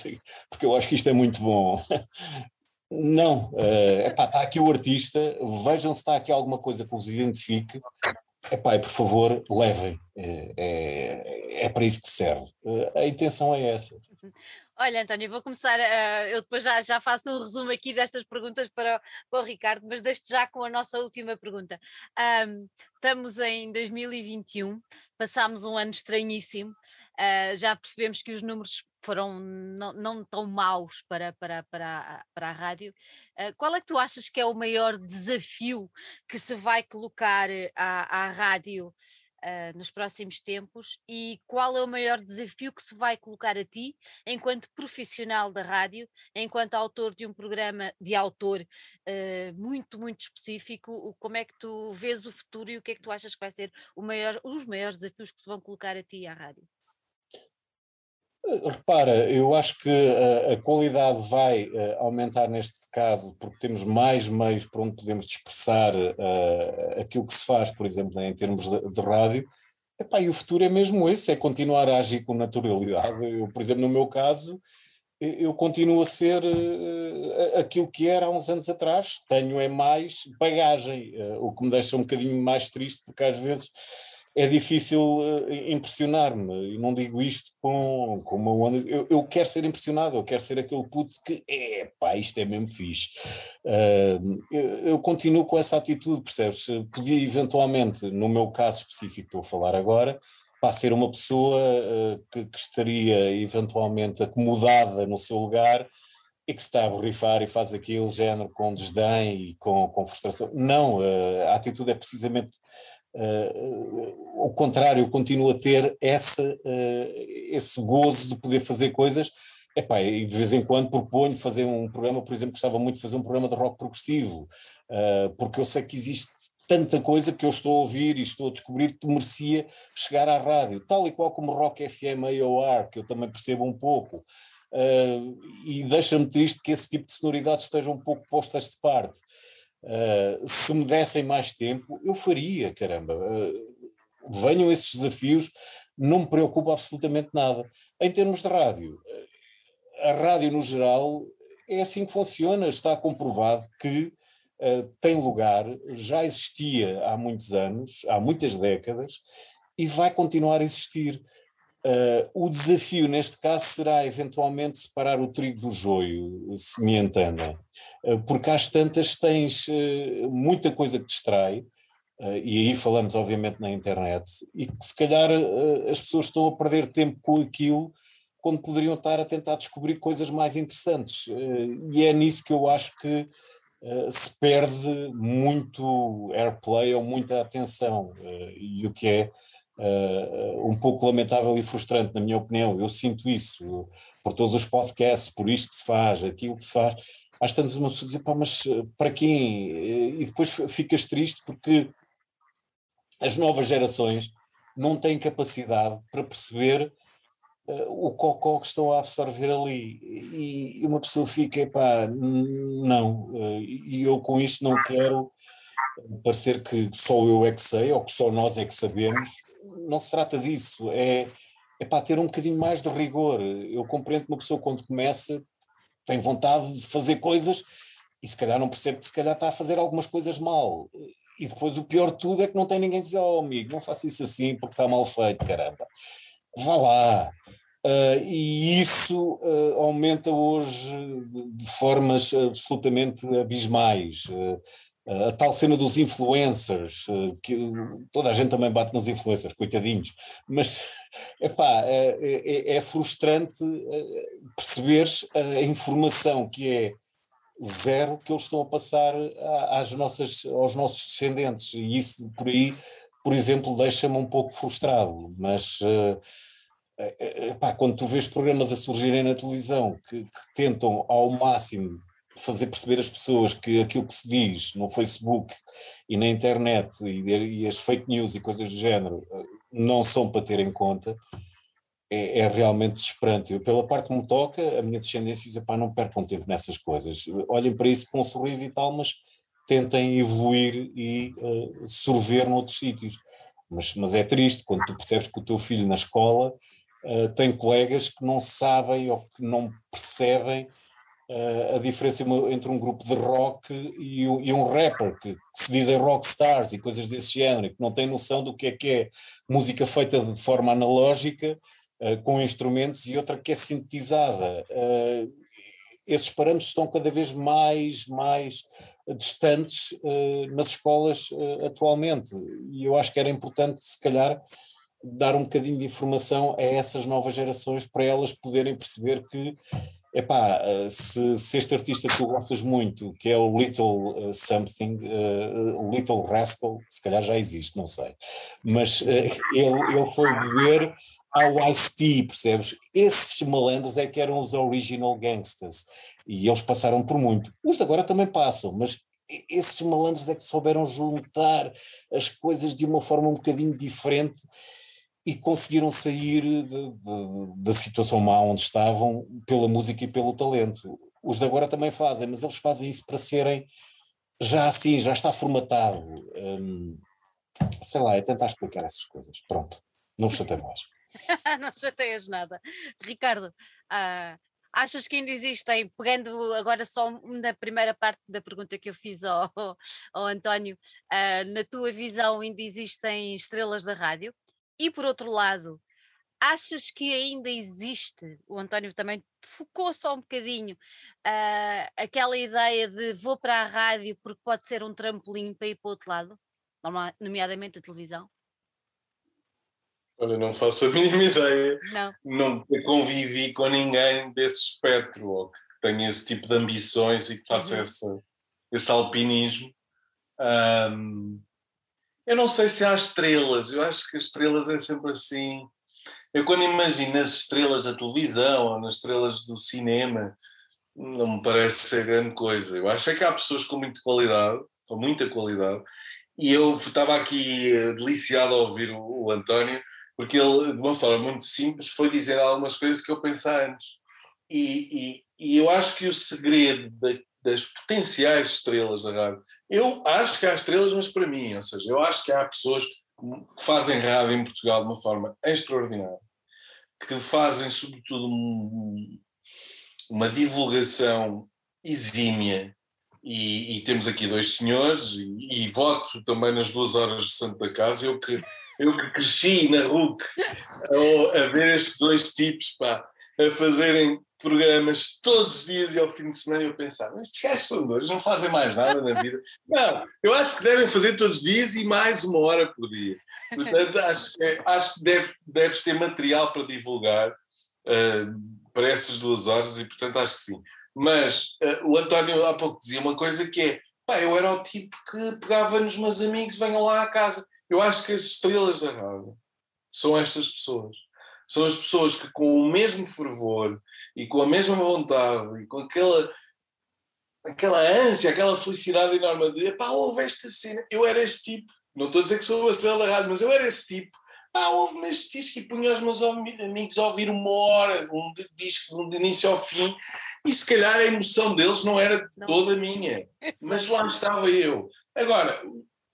porque eu acho que isto é muito bom. Não, uh, epá, está aqui o artista, vejam se está aqui alguma coisa que vos identifique, epá, e por favor, levem, é, é, é para isso que serve. Uh, a intenção é essa. Olha, António, vou começar, uh, eu depois já, já faço um resumo aqui destas perguntas para, para o Ricardo, mas deixo já com a nossa última pergunta. Um, estamos em 2021, passámos um ano estranhíssimo, uh, já percebemos que os números foram não, não tão maus para, para, para, para a rádio. Uh, qual é que tu achas que é o maior desafio que se vai colocar à, à rádio uh, nos próximos tempos e qual é o maior desafio que se vai colocar a ti enquanto profissional da rádio, enquanto autor de um programa de autor muito, muito específico, como é que tu vês o futuro e o que é que tu achas que vai ser maior, os maiores desafios que se vão colocar a ti à rádio? Repara, eu acho que a, a qualidade vai uh, aumentar neste caso porque temos mais meios para onde podemos dispersar uh, aquilo que se faz, por exemplo, em termos de, de rádio. Epá, e o futuro é mesmo esse, é continuar a agir com naturalidade. Eu, por exemplo, no meu caso, eu continuo a ser uh, aquilo que era há uns anos atrás. Tenho é mais bagagem, o que me deixa um bocadinho mais triste, porque às vezes é difícil uh, impressionar-me, e não digo isto com, com uma onda. Eu, eu, quero ser impressionado, eu quero ser aquele puto que, é pá, isto é mesmo fixe. Uh, eu, eu, continuo com essa atitude, percebes? Podia eventualmente, no meu caso específico, estou a falar agora, para ser uma pessoa uh, que, que, estaria eventualmente acomodada no seu lugar e que se está a borrifar e faz aquilo género com desdém e com, com frustração. Não, a atitude é precisamente uh, ao contrário, eu continuo a ter essa, uh, esse gozo de poder fazer coisas. Epá, e de vez em quando proponho fazer um programa, por exemplo, gostava muito de fazer um programa de rock progressivo, uh, porque eu sei que existe tanta coisa que eu estou a ouvir e estou a descobrir que merecia chegar à rádio, tal e qual como Rock FM AOR, que eu também percebo um pouco. Uh, e deixa-me triste que esse tipo de sonoridades estejam um pouco postas de parte. Uh, se me dessem mais tempo, eu faria, caramba. Uh, venham esses desafios, não me preocupa absolutamente nada. Em termos de rádio, a rádio no geral é assim que funciona, está comprovado que uh, tem lugar, já existia há muitos anos, há muitas décadas, e vai continuar a existir. Uh, o desafio neste caso será eventualmente separar o trigo do joio, se me entendem, uh, porque às tantas tens uh, muita coisa que distrai, e aí falamos obviamente na internet, e que se calhar as pessoas estão a perder tempo com aquilo quando poderiam estar a tentar descobrir coisas mais interessantes. e é nisso que eu acho que se perde muito airplay ou muita atenção, e o que é uh, um pouco lamentável e frustrante, na minha opinião. Eu sinto isso por todos os podcasts, por isto que se faz, aquilo que se faz. Às tantas uma pessoa dizer, pá, mas eh, para quem? E depois ficas triste porque as novas gerações não têm capacidade para perceber o cocó que estão a absorver ali. E, uma pessoa fica, pá, não. E eu com isto não quero parecer que só eu é que sei ou que só nós é que sabemos não se trata disso, é, é para ter um bocadinho mais de rigor. Eu compreendo que uma pessoa quando começa tem vontade de fazer coisas e se calhar não percebe que se calhar está a fazer algumas coisas mal. E depois o pior de tudo é que não tem ninguém a dizer, oh amigo, não faça isso assim porque está mal feito, caramba. Vá lá. Uh, e isso uh, aumenta hoje de formas absolutamente abismais. Uh, a tal cena dos influencers, eh, que toda a gente também bate nos influencers, coitadinhos, mas epá, é, é, é frustrante eh, perceberes a informação que é zero que eles estão a passar às nossas, aos nossos descendentes, e isso por aí, por exemplo, deixa-me um pouco frustrado, mas eh, epá, quando tu vês programas a surgirem na televisão que, que tentam ao máximo fazer perceber às pessoas que aquilo que se diz no Facebook e na internet e, e as fake news e coisas do género eh, não são para ter em conta, é, é, realmente desesperante. Eu, pela parte que me toca, a minha descendência diz, não percam tempo nessas coisas. Olhem para isso com um sorriso e tal, mas tentem evoluir e uh, sorver noutros sítios. Mas, mas é triste quando tu percebes que o teu filho na escola uh, tem colegas que não sabem ou que não percebem a diferença entre um grupo de rock e, um, rapper, que, se dizem rock stars e coisas desse género, que não têm noção do que é que é música feita de forma analógica, uh, com instrumentos, e outra que é sintetizada. Uh, esses parâmetros estão cada vez mais, mais distantes nas escolas atualmente, e eu acho que era importante, se calhar, dar um bocadinho de informação a essas novas gerações para elas poderem perceber que Epá, eh, se, se este artista que tu gostas muito, que é o Little uh, Something, uh, Little Rascal, se calhar já existe, não sei, mas uh, ele, ele foi beber ao Ice-T, percebes? Esses malandros é que eram os original gangsters e eles passaram por muito. Os de agora também passam, mas esses malandros é que souberam juntar as coisas de uma forma um bocadinho diferente e conseguiram sair de, de, da situação má onde estavam pela música e pelo talento. Os de agora também fazem, mas eles fazem isso para serem já assim, já está formatado. Hum, sei lá, é tentar explicar essas coisas. Pronto, não vos chatei mais. não chateias nada. Ricardo, uh, achas que ainda existem, pegando agora só na primeira parte da pergunta que eu fiz ao, ao António, uh, na tua visão ainda existem estrelas da rádio? E por outro lado, achas que ainda existe, o António também focou só um bocadinho, uh, aquela ideia de vou para a rádio porque pode ser um trampolim para ir para o outro lado, nomeadamente a televisão? Olha, não faço a mínima ideia. Não. Não convivi com ninguém desse espectro, ou que tenha esse tipo de ambições e que faça uhum. esse, esse alpinismo. Um, Eu não sei se há estrelas, eu acho que as estrelas é sempre assim. Eu quando imagino as estrelas da televisão ou nas estrelas do cinema, não me parece ser grande coisa. Eu acho é que há pessoas com muita qualidade, com muita qualidade, e eu estava aqui deliciado a ouvir o, o António, porque ele, de uma forma muito simples, foi dizer algumas coisas que eu pensei antes. E, e, e eu acho que o segredo da, das potenciais estrelas da rádio, eu acho que há estrelas, mas para mim, ou seja, eu acho que há pessoas que fazem rádio em Portugal de uma forma extraordinária, que fazem, sobretudo, um, uma divulgação exímia. E, e, temos aqui dois senhores, e, e, voto também nas duas horas de Santa Casa. Eu que, eu que cresci na RUC a, a ver estes dois tipos pá, a fazerem programas todos os dias e ao fim de semana eu pensava, estes gajos são dois, não fazem mais nada na vida. Não, eu acho que devem fazer todos os dias e mais uma hora por dia. Portanto, acho, acho que deve, deves ter material para divulgar uh, para essas duas horas e, portanto, acho que sim. Mas uh, o António há pouco dizia uma coisa que é, pá, eu era o tipo que pegava nos meus amigos, venham lá à casa. Eu acho que as estrelas da rádio são estas pessoas são as pessoas que, com o mesmo fervor e com a mesma vontade e com aquela, aquela ânsia, aquela felicidade enorme de pá, houve esta cena, eu era esse tipo. Não estou a dizer que sou a estrela da rádio, mas eu era esse tipo. Pá, houve-me este disco e punha os meus amigos a ouvir uma hora, um disco de início ao fim, e se calhar a emoção deles não era toda minha, mas lá estava eu. Agora,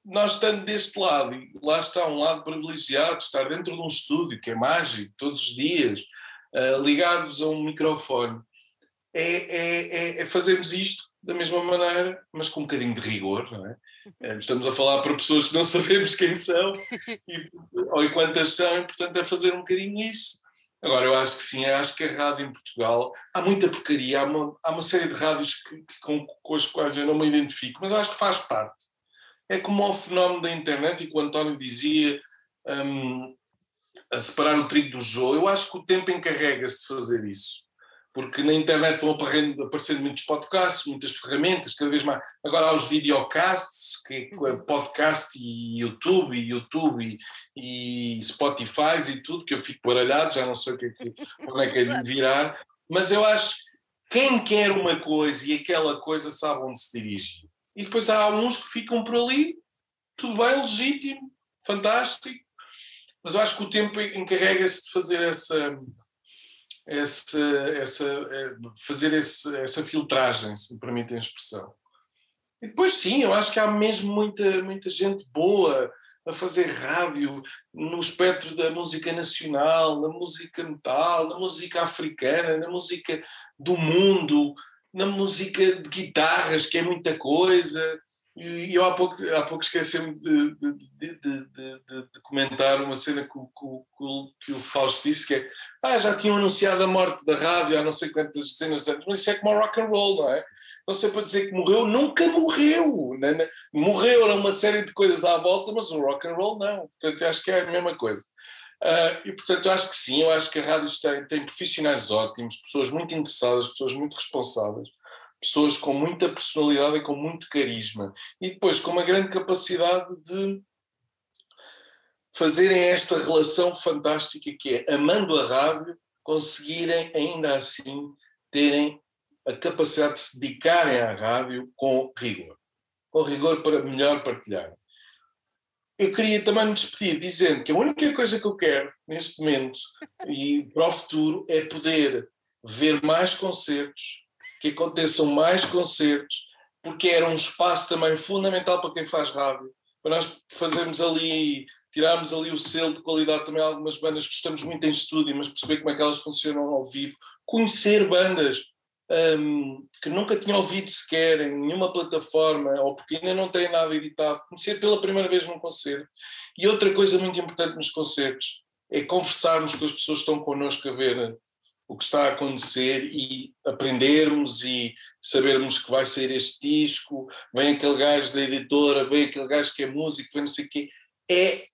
nós estando deste lado, e lá está um lado privilegiado, estar dentro de um estúdio que é mágico, todos os dias, uh, ligados a um microfone, é, é, é, é, fazermos isto da mesma maneira, mas com um bocadinho de rigor, não é? Eh, estamos a falar para pessoas que não sabemos quem são e, ou quantas são, e portanto é fazer um bocadinho isso. Agora, eu acho que sim, acho que a rádio em Portugal, há muita porcaria, há uma, há uma série de rádios que, que com, com as quais eu não me identifico, mas acho que faz parte é como o fenómeno da internet e que o António dizia um, a separar o trigo do jogo. Eu acho que o tempo encarrega-se de fazer isso. Porque na internet vão aparecendo muitos podcasts, muitas ferramentas, cada vez mais. Agora há os videocasts, que é uhum. podcast e YouTube, e YouTube e, e Spotify e tudo, que eu fico baralhado, já não sei o que é que, onde é que é de virar. Mas eu acho que quem quer uma coisa e aquela coisa sabe onde se dirige e depois há alguns que ficam por ali, tudo bem, legítimo, fantástico, mas eu acho que o tempo encarrega-se de fazer essa, essa, essa, é, fazer esse, essa filtragem, se me permitem a expressão. E depois sim, eu acho que há mesmo muita, muita gente boa a fazer rádio no espectro da música nacional, na música metal, na música africana, na música do mundo, na música de guitarras, que é muita coisa. E eu há pouco, há pouco esqueci-me de, de, de, de, comentar uma cena que, que, que, o Fausto disse, que é ah, já tinham anunciado a morte da rádio há não sei quantas dezenas de anos, mas isso é como o rock and roll, não é? Então sempre a dizer que morreu, nunca morreu. Né? Morreu era uma série de coisas à volta, mas o rock and roll não. Portanto, acho que é a mesma coisa. Uh, e portanto, acho que sim, eu acho que a rádio tem, tem profissionais ótimos, pessoas muito interessadas, pessoas muito responsáveis, pessoas com muita personalidade e com muito carisma, e depois com uma grande capacidade de fazerem esta relação fantástica que é, amando a rádio, conseguirem ainda assim terem a capacidade de se dedicarem à rádio com rigor. Com rigor para melhor partilhar eu queria também me despedir dizendo que a única coisa que eu quero neste momento e para o futuro é poder ver mais concertos, que aconteçam mais concertos, porque era um espaço também fundamental para quem faz rádio, para nós fazermos ali, tirarmos ali o selo de qualidade também algumas bandas que estamos muito em estúdio, mas perceber como é que elas funcionam ao vivo, conhecer bandas, um, que nunca tinha ouvido sequer em nenhuma plataforma, ou porque ainda não têm nada editado, conhecer pela primeira vez num concerto. E outra coisa muito importante nos concertos é conversarmos com as pessoas que estão connosco a ver o que está a acontecer e aprendermos e sabermos que vai sair este disco, vem aquele gajo da editora, vem aquele gajo que é músico, vem não sei o quê. É,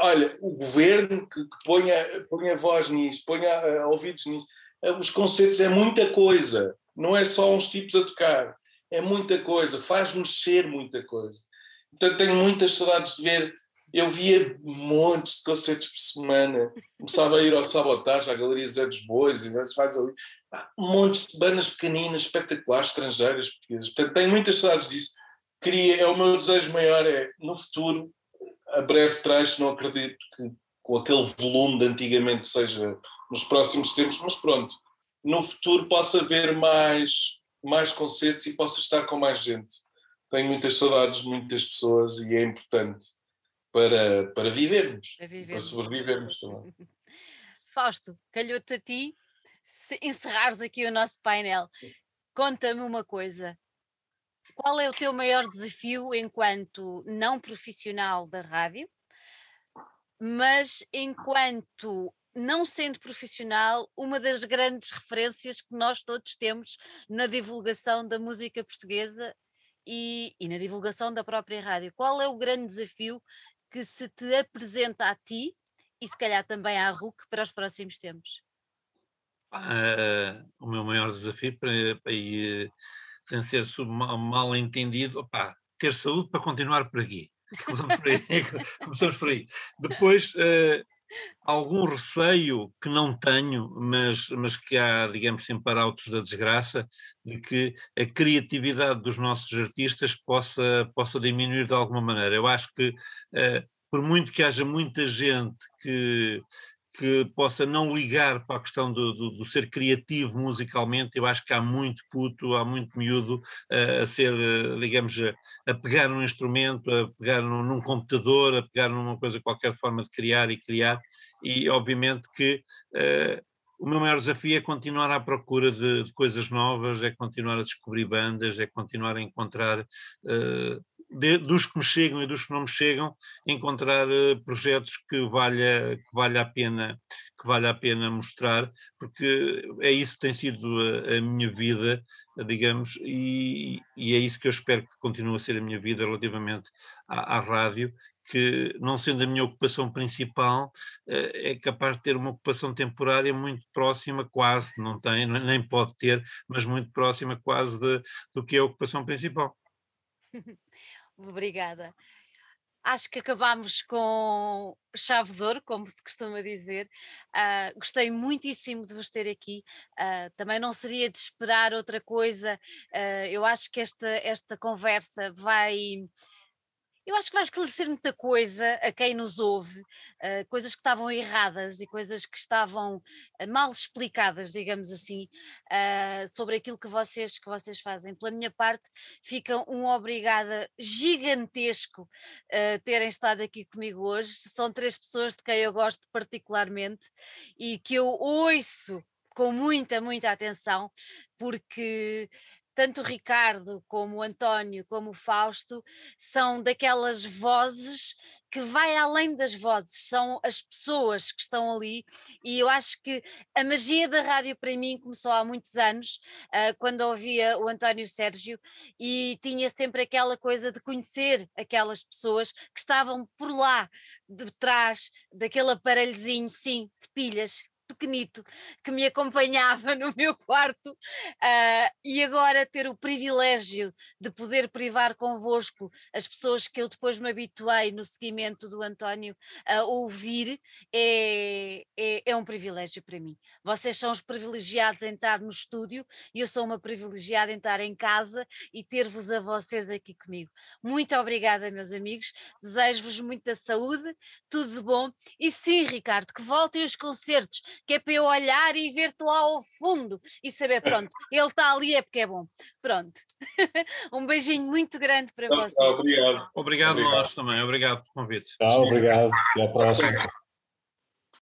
olha, o governo que, que ponha, ponha voz nisso, ponha uh, ouvidos nisso, os concertos é muita coisa, não é só uns tipos a tocar, é muita coisa, faz mexer muita coisa. Portanto, tenho muitas saudades de ver eu via montes de concertos por semana. Começava a ir ao Sabotagem, à Galeria Zé dos Bois, e faz ali montes de bandas pequeninas, espetaculares, estrangeiras, portuguesas. Portanto, tenho muitas saudades disso. Queria, é o meu desejo maior, é no futuro, a breve trecho, não acredito que com aquele volume de antigamente seja nos próximos tempos, mas pronto, no futuro possa haver mais, mais concertos e possa estar com mais gente. Tenho muitas saudades de muitas pessoas e é importante para, para vivermos, para, vivermos. para sobrevivermos também. Fausto, calhou-te a ti encerrares aqui o nosso painel. Conta-me uma coisa. Qual é o teu maior desafio enquanto não profissional da rádio, mas enquanto não sendo profissional, uma das grandes referências que nós todos temos na divulgação da música portuguesa e, e, na divulgação da própria rádio. Qual é o grande desafio que se te apresenta a ti e se calhar também à RUC para os próximos tempos? Uh, o meu maior desafio para, para ir, sem ser mal, entendido, ter saúde para continuar por aqui. Começamos por aí. Começamos por aí. Depois, uh, algum receio que não tenho, mas, mas que há, digamos, sempre arautos da desgraça, de que a criatividade dos nossos artistas possa, possa diminuir de alguma maneira. Eu acho que, uh, por muito que haja muita gente que que possa não ligar para a questão do, do, do, ser criativo musicalmente, eu acho que há muito puto, há muito miúdo uh, a ser, uh, digamos, a, a, pegar num instrumento, a pegar num, num, computador, a pegar numa coisa, qualquer forma de criar e criar, e obviamente que uh, o meu maior desafio é continuar à procura de, de, coisas novas, é continuar a descobrir bandas, é continuar a encontrar de, dos que me chegam e dos que não me chegam, encontrar uh, projetos que valha, que valha a pena que vale a pena mostrar, porque é isso que tem sido a, a minha vida, digamos, e, e, é isso que eu espero que continue a ser a minha vida relativamente à, à rádio, que não sendo a minha ocupação principal, eh, é capaz de ter uma ocupação temporária muito próxima, quase, não tem, nem pode ter, mas muito próxima quase de, do que é a ocupação principal. Obrigada. Acho que acabámos com chave de ouro, como se costuma dizer. Uh, gostei muitíssimo de vos ter aqui. Uh, também não seria de esperar outra coisa. Uh, eu acho que esta, esta conversa vai eu acho que vai esclarecer muita coisa a quem nos ouve, uh, coisas que estavam erradas e coisas que estavam uh, mal explicadas, digamos assim, uh, sobre aquilo que vocês, que vocês fazem. Pela minha parte, fica um obrigada gigantesco terem estado aqui comigo hoje. São três pessoas de quem eu gosto particularmente e que eu ouço com muita, muita atenção, porque tanto o Ricardo como o António como o Fausto são daquelas vozes que vai além das vozes, são as pessoas que estão ali e eu acho que a magia da rádio para mim começou há muitos anos, uh, quando ouvia o António Sérgio e tinha sempre aquela coisa de conhecer aquelas pessoas que estavam por lá, de trás daquele aparelhozinho, sim, de pilhas, pequenito que me acompanhava no meu quarto uh, e agora ter o privilégio de poder privar convosco as pessoas que eu depois me habituei no seguimento do António a ouvir é, é, é um privilégio para mim. Vocês são os privilegiados em estar no estúdio e eu sou uma privilegiada em estar em casa e ter-vos a vocês aqui comigo. Muito obrigada, meus amigos. Desejo-vos muita saúde, tudo de bom. E sim, Ricardo, que voltem os concertos, que é para eu olhar e ver-te lá ao fundo e saber, pronto, ele está ali é porque é bom. Pronto. um beijinho muito grande para vocês. Obrigado. Obrigado, obrigado. nós também. Obrigado pelo convite. Tá, obrigado. Até a próxima.